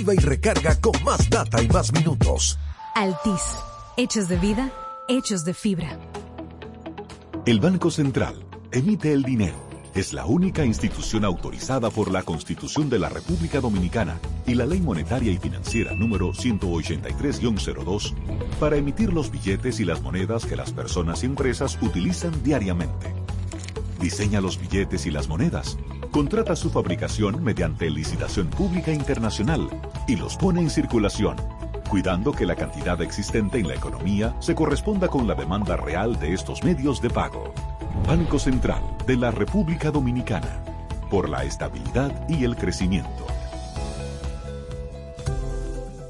Activa y recarga con más data y más minutos. Altis. Hechos de vida, hechos de fibra. El Banco Central emite el dinero. Es la única institución autorizada por la Constitución de la República Dominicana y la Ley Monetaria y Financiera número 183-02 para emitir los billetes y las monedas que las personas y empresas utilizan diariamente. Diseña los billetes y las monedas, contrata su fabricación mediante licitación pública internacional y los pone en circulación, cuidando que la cantidad existente en la economía se corresponda con la demanda real de estos medios de pago. Banco Central de la República Dominicana, por la estabilidad y el crecimiento.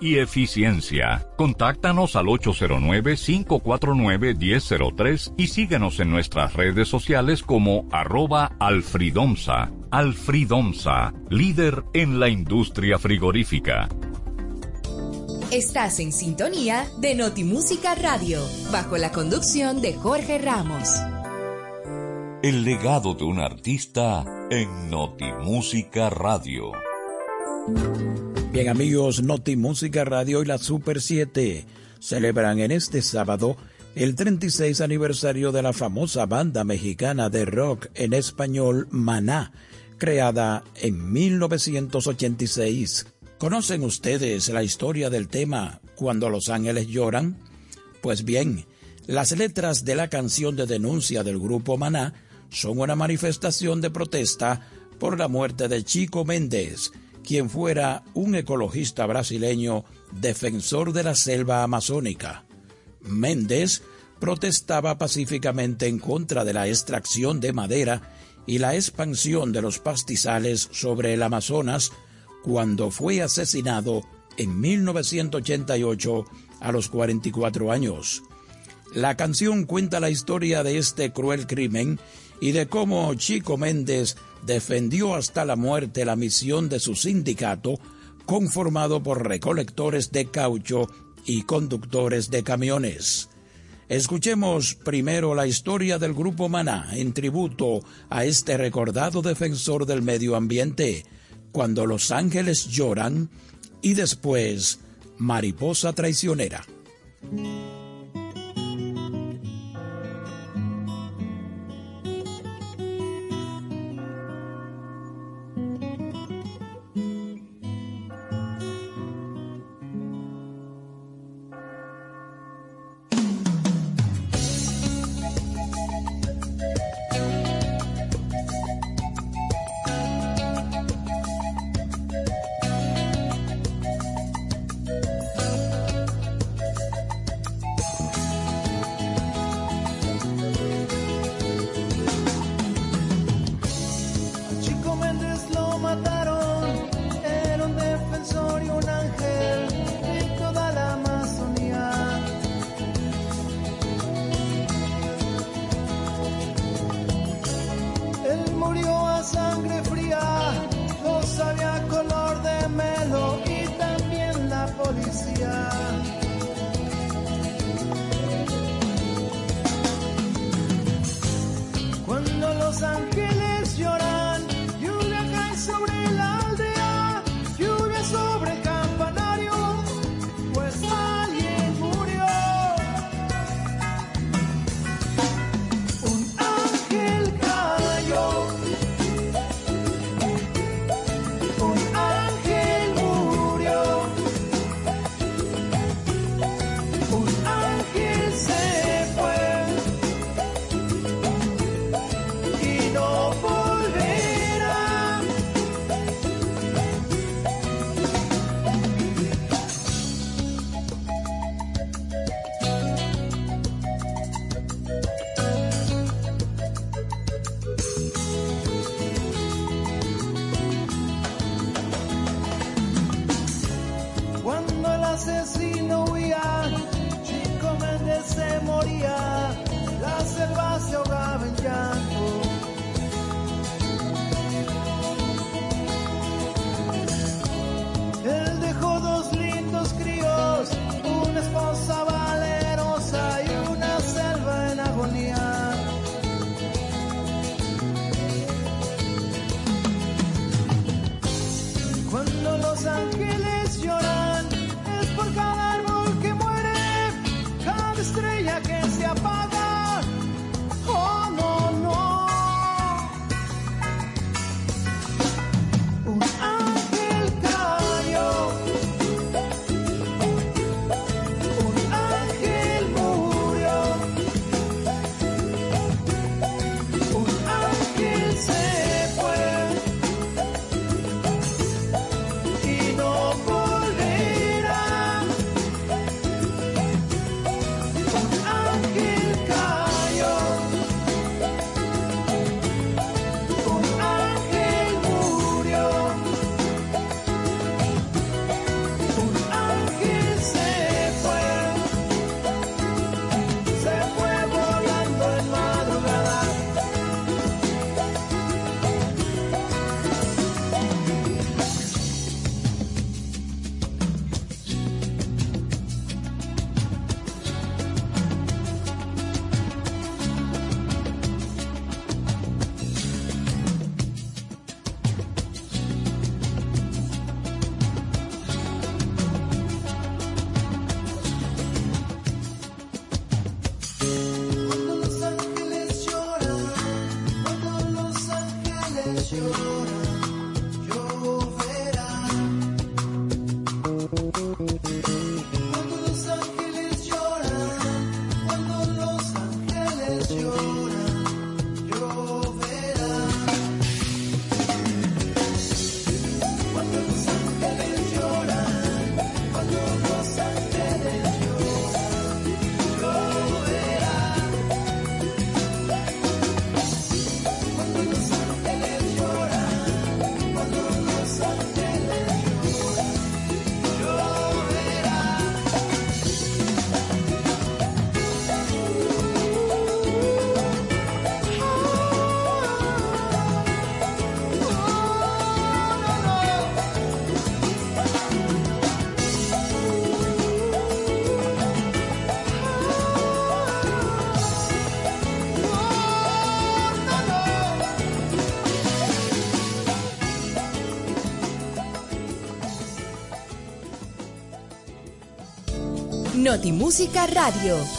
y eficiencia. Contáctanos al 809-549-1003 y síguenos en nuestras redes sociales como arroba alfridomsa. Alfridomsa, líder en la industria frigorífica. Estás en sintonía de Notimúsica Radio, bajo la conducción de Jorge Ramos. El legado de un artista en Notimúsica Radio. Bien amigos, Noti Música Radio y la Super 7 celebran en este sábado el 36 aniversario de la famosa banda mexicana de rock en español Maná, creada en 1986. ¿Conocen ustedes la historia del tema Cuando los ángeles lloran? Pues bien, las letras de la canción de denuncia del grupo Maná son una manifestación de protesta por la muerte de Chico Méndez, quien fuera un ecologista brasileño defensor de la selva amazónica. Méndez protestaba pacíficamente en contra de la extracción de madera y la expansión de los pastizales sobre el Amazonas cuando fue asesinado en 1988 a los 44 años. La canción cuenta la historia de este cruel crimen y de cómo Chico Méndez defendió hasta la muerte la misión de su sindicato, conformado por recolectores de caucho y conductores de camiones. Escuchemos primero la historia del grupo Maná en tributo a este recordado defensor del medio ambiente, cuando los ángeles lloran, y después Mariposa traicionera. Notimúsica Radio.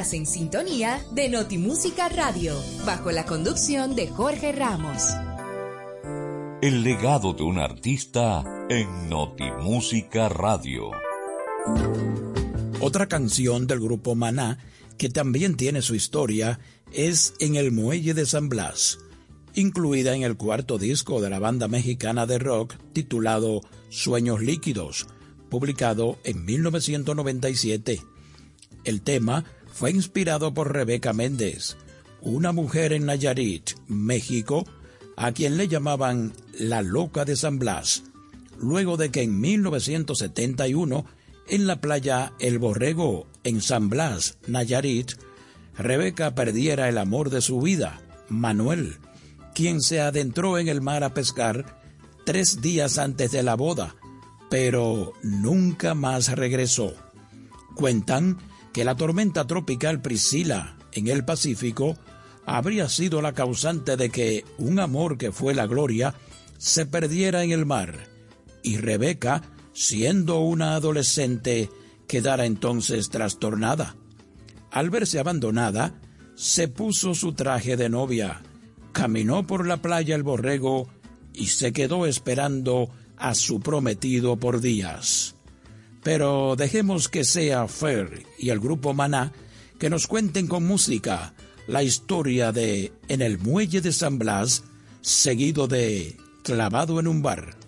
Estás en sintonía de Notimúsica Radio, bajo la conducción de Jorge Ramos. El legado de un artista en Notimúsica Radio. Otra canción del grupo Maná, que también tiene su historia, es En el Muelle de San Blas, incluida en el cuarto disco de la banda mexicana de rock titulado Sueños Líquidos, publicado en 1997. El tema fue inspirado por Rebeca Méndez, una mujer en Nayarit, México, a quien le llamaban la loca de San Blas, luego de que en 1971, en la playa El Borrego, en San Blas, Nayarit, Rebeca perdiera el amor de su vida, Manuel, quien se adentró en el mar a pescar tres días antes de la boda, pero nunca más regresó. Cuentan que la tormenta tropical Priscila en el Pacífico habría sido la causante de que un amor que fue la gloria se perdiera en el mar y Rebeca, siendo una adolescente, quedara entonces trastornada. Al verse abandonada, se puso su traje de novia, caminó por la playa el borrego y se quedó esperando a su prometido por días. Pero dejemos que sea Fer y el grupo Maná que nos cuenten con música la historia de En el Muelle de San Blas, seguido de Clavado en un bar.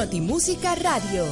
Notimúsica Radio.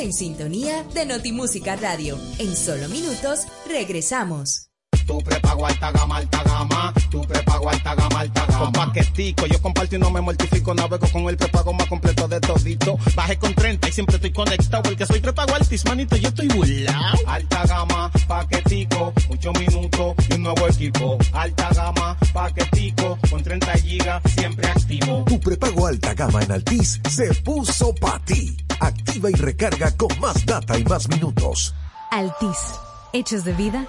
En sintonía de Notimúsica Radio. En solo minutos regresamos. Tu prepago alta gama, alta gama. Tu prepago alta gama, alta gama. Con paquetico, yo comparto y no me mortifico. Navego con el prepago más completo de todito. Bajé con 30 y siempre estoy conectado. El que soy prepago altis, manito, yo estoy burlao. Alta gama, paquetico, muchos minutos y un nuevo equipo. Alta gama, paquetico, con 30 gigas, siempre activo. Tu prepago alta gama en Altis se puso para ti. Activa y recarga con más data y más minutos. Altis. Hechos de vida,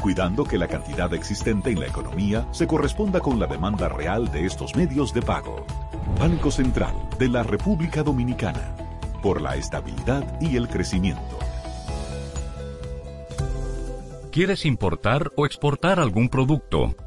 cuidando que la cantidad existente en la economía se corresponda con la demanda real de estos medios de pago. Banco Central de la República Dominicana, por la estabilidad y el crecimiento. ¿Quieres importar o exportar algún producto?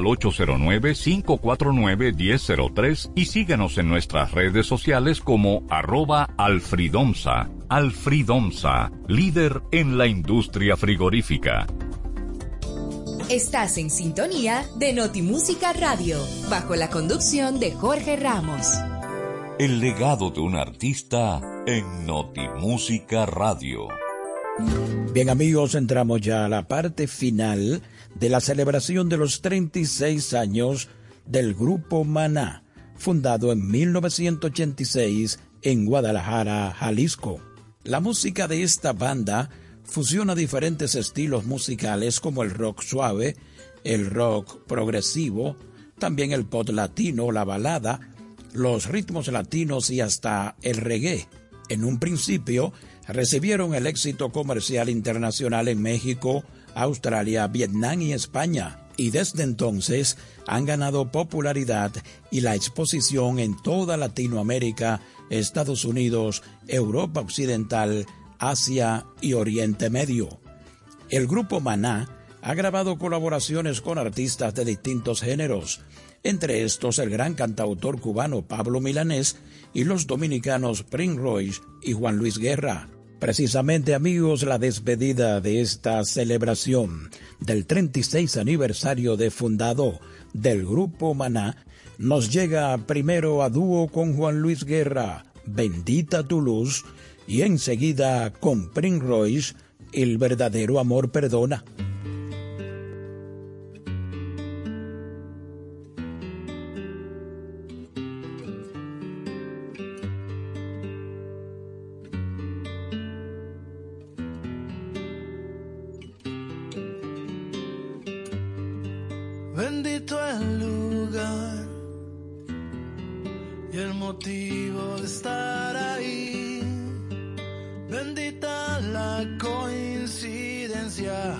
al 809-549-1003 y síguenos en nuestras redes sociales como arroba alfridomsa. Alfridomsa, líder en la industria frigorífica. Estás en sintonía de Notimúsica Radio, bajo la conducción de Jorge Ramos. El legado de un artista en Notimúsica Radio. Bien amigos, entramos ya a la parte final de la celebración de los 36 años del grupo Maná, fundado en 1986 en Guadalajara, Jalisco. La música de esta banda fusiona diferentes estilos musicales como el rock suave, el rock progresivo, también el pop latino, la balada, los ritmos latinos y hasta el reggae. En un principio, recibieron el éxito comercial internacional en México, Australia, Vietnam y España, y desde entonces han ganado popularidad y la exposición en toda Latinoamérica, Estados Unidos, Europa Occidental, Asia y Oriente Medio. El grupo Maná ha grabado colaboraciones con artistas de distintos géneros, entre estos el gran cantautor cubano Pablo Milanés y los dominicanos Prince Royce y Juan Luis Guerra. Precisamente amigos, la despedida de esta celebración del 36 aniversario de fundado del grupo Maná nos llega primero a dúo con Juan Luis Guerra, Bendita tu luz, y enseguida con Prince Royce, El verdadero amor perdona. Bendito el lugar y el motivo de estar ahí. Bendita la coincidencia.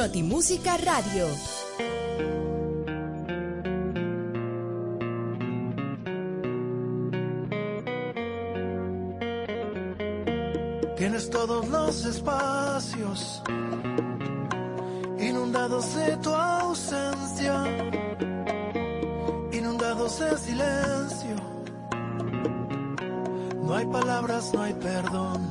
Notimúsica Radio. Tienes todos los espacios inundados de tu ausencia, inundados de silencio. No hay palabras, no hay perdón.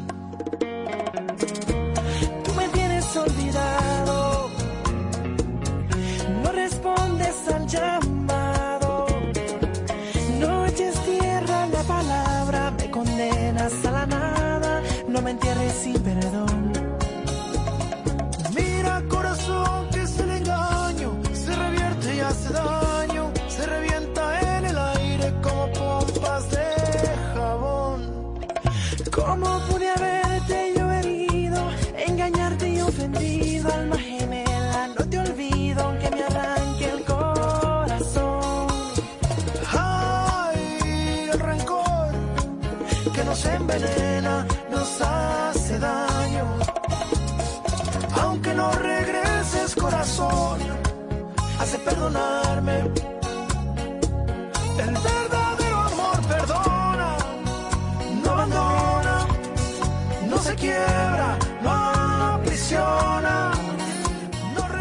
Sin perdón. Perdonarme. El verdadero amor perdona, no abandona, no se quiebra, no aprisiona.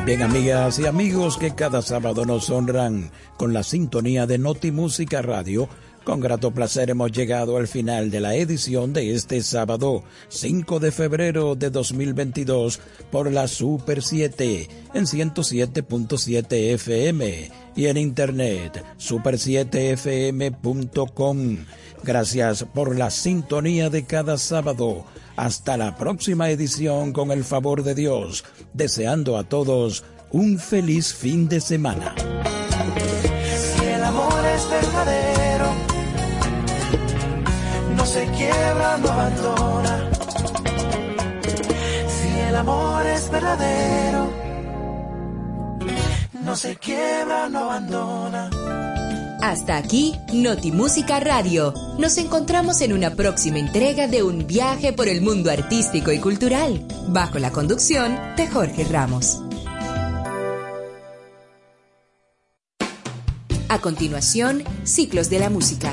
Bien, amigas y amigos que cada sábado nos honran con la sintonía de Noti Música Radio. Con grato placer hemos llegado al final de la edición de este sábado 5 de febrero de 2022 por la Super 7 en 107.7 FM y en internet super7fm.com. Gracias por la sintonía de cada sábado. Hasta la próxima edición con el favor de Dios, deseando a todos un feliz fin de semana. Si el amor es verdadero, se quiebra, no abandona. Si el amor es verdadero, no se quiebra, no abandona. Hasta aquí, Notimúsica Radio. Nos encontramos en una próxima entrega de un viaje por el mundo artístico y cultural, bajo la conducción de Jorge Ramos. A continuación, Ciclos de la Música.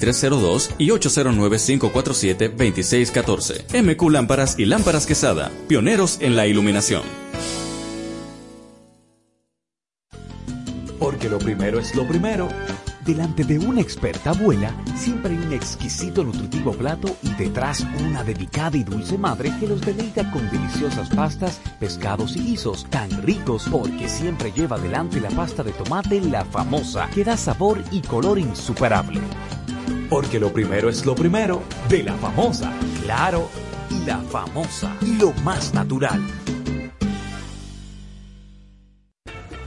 2302 y 809-547-2614. MQ Lámparas y Lámparas Quesada, pioneros en la iluminación. Porque lo primero es lo primero. Delante de una experta abuela, siempre hay un exquisito nutritivo plato y detrás una delicada y dulce madre que los deleita con deliciosas pastas, pescados y guisos tan ricos porque siempre lleva adelante la pasta de tomate la famosa, que da sabor y color insuperable. Porque lo primero es lo primero de la famosa, claro, la famosa, lo más natural.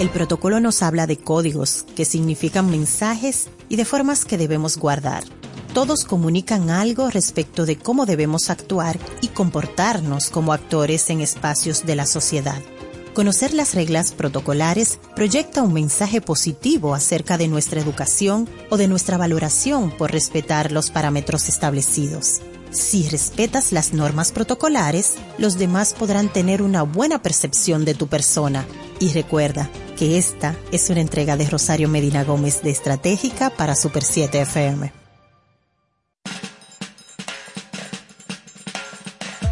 El protocolo nos habla de códigos, que significan mensajes y de formas que debemos guardar. todos comunican algo respecto de cómo debemos actuar y comportarnos como actores en espacios de la sociedad. Conocer las reglas protocolares proyecta un mensaje positivo acerca de nuestra educación o de nuestra valoración por respetar los parámetros establecidos. Si respetas las normas protocolares, los demás podrán tener una buena percepción de tu persona. Y recuerda que esta es una entrega de Rosario Medina Gómez de Estratégica para Super 7 FM.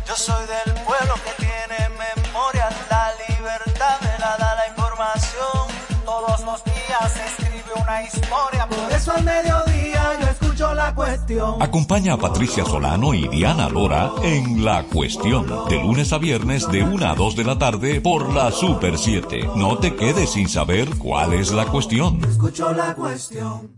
Yo soy del pueblo que tiene memoria, la libertad me la da la información. Todos los días escribe una historia, por eso al mediodía Acompaña a Patricia Solano y Diana Lora en La Cuestión, de lunes a viernes de 1 a 2 de la tarde por la Super 7. No te quedes sin saber cuál es la cuestión. Escucho la cuestión.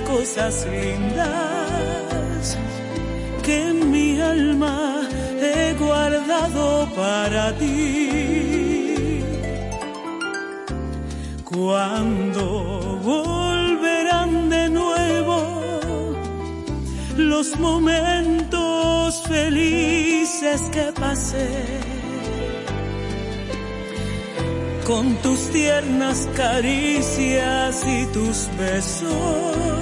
Cosas lindas que mi alma he guardado para ti. Cuando volverán de nuevo los momentos felices que pasé con tus tiernas caricias y tus besos,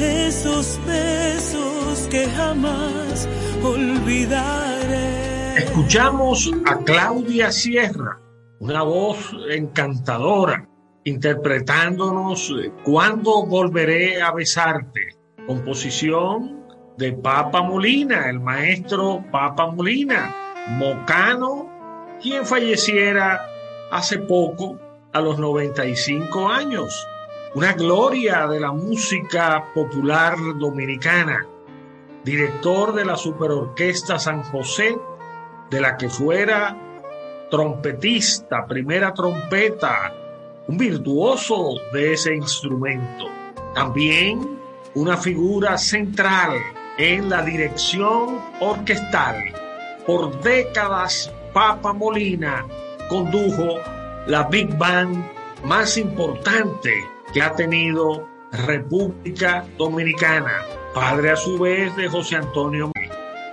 esos besos que jamás olvidaré. Escuchamos a Claudia Sierra, una voz encantadora, interpretándonos Cuando volveré a besarte, composición de Papa Molina, el maestro Papa Molina, mocano, quien falleciera hace poco a los 95 años. Una gloria de la música popular dominicana, director de la Superorquesta San José, de la que fuera trompetista, primera trompeta, un virtuoso de ese instrumento. También una figura central en la dirección orquestal. Por décadas, Papa Molina condujo la Big Band más importante que ha tenido República Dominicana, padre a su vez de José Antonio.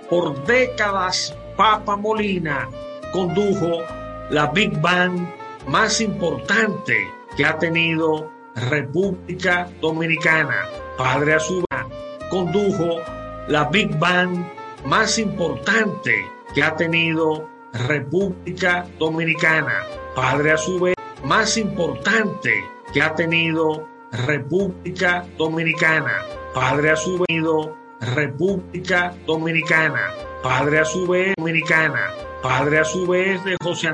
Por décadas, Papa Molina condujo la Big Band más importante que ha tenido República Dominicana, padre a su vez condujo la Big Band más importante que ha tenido República Dominicana, padre a su vez más importante que ha tenido República Dominicana, padre a su vez República Dominicana, padre a su vez Dominicana, padre a su vez de José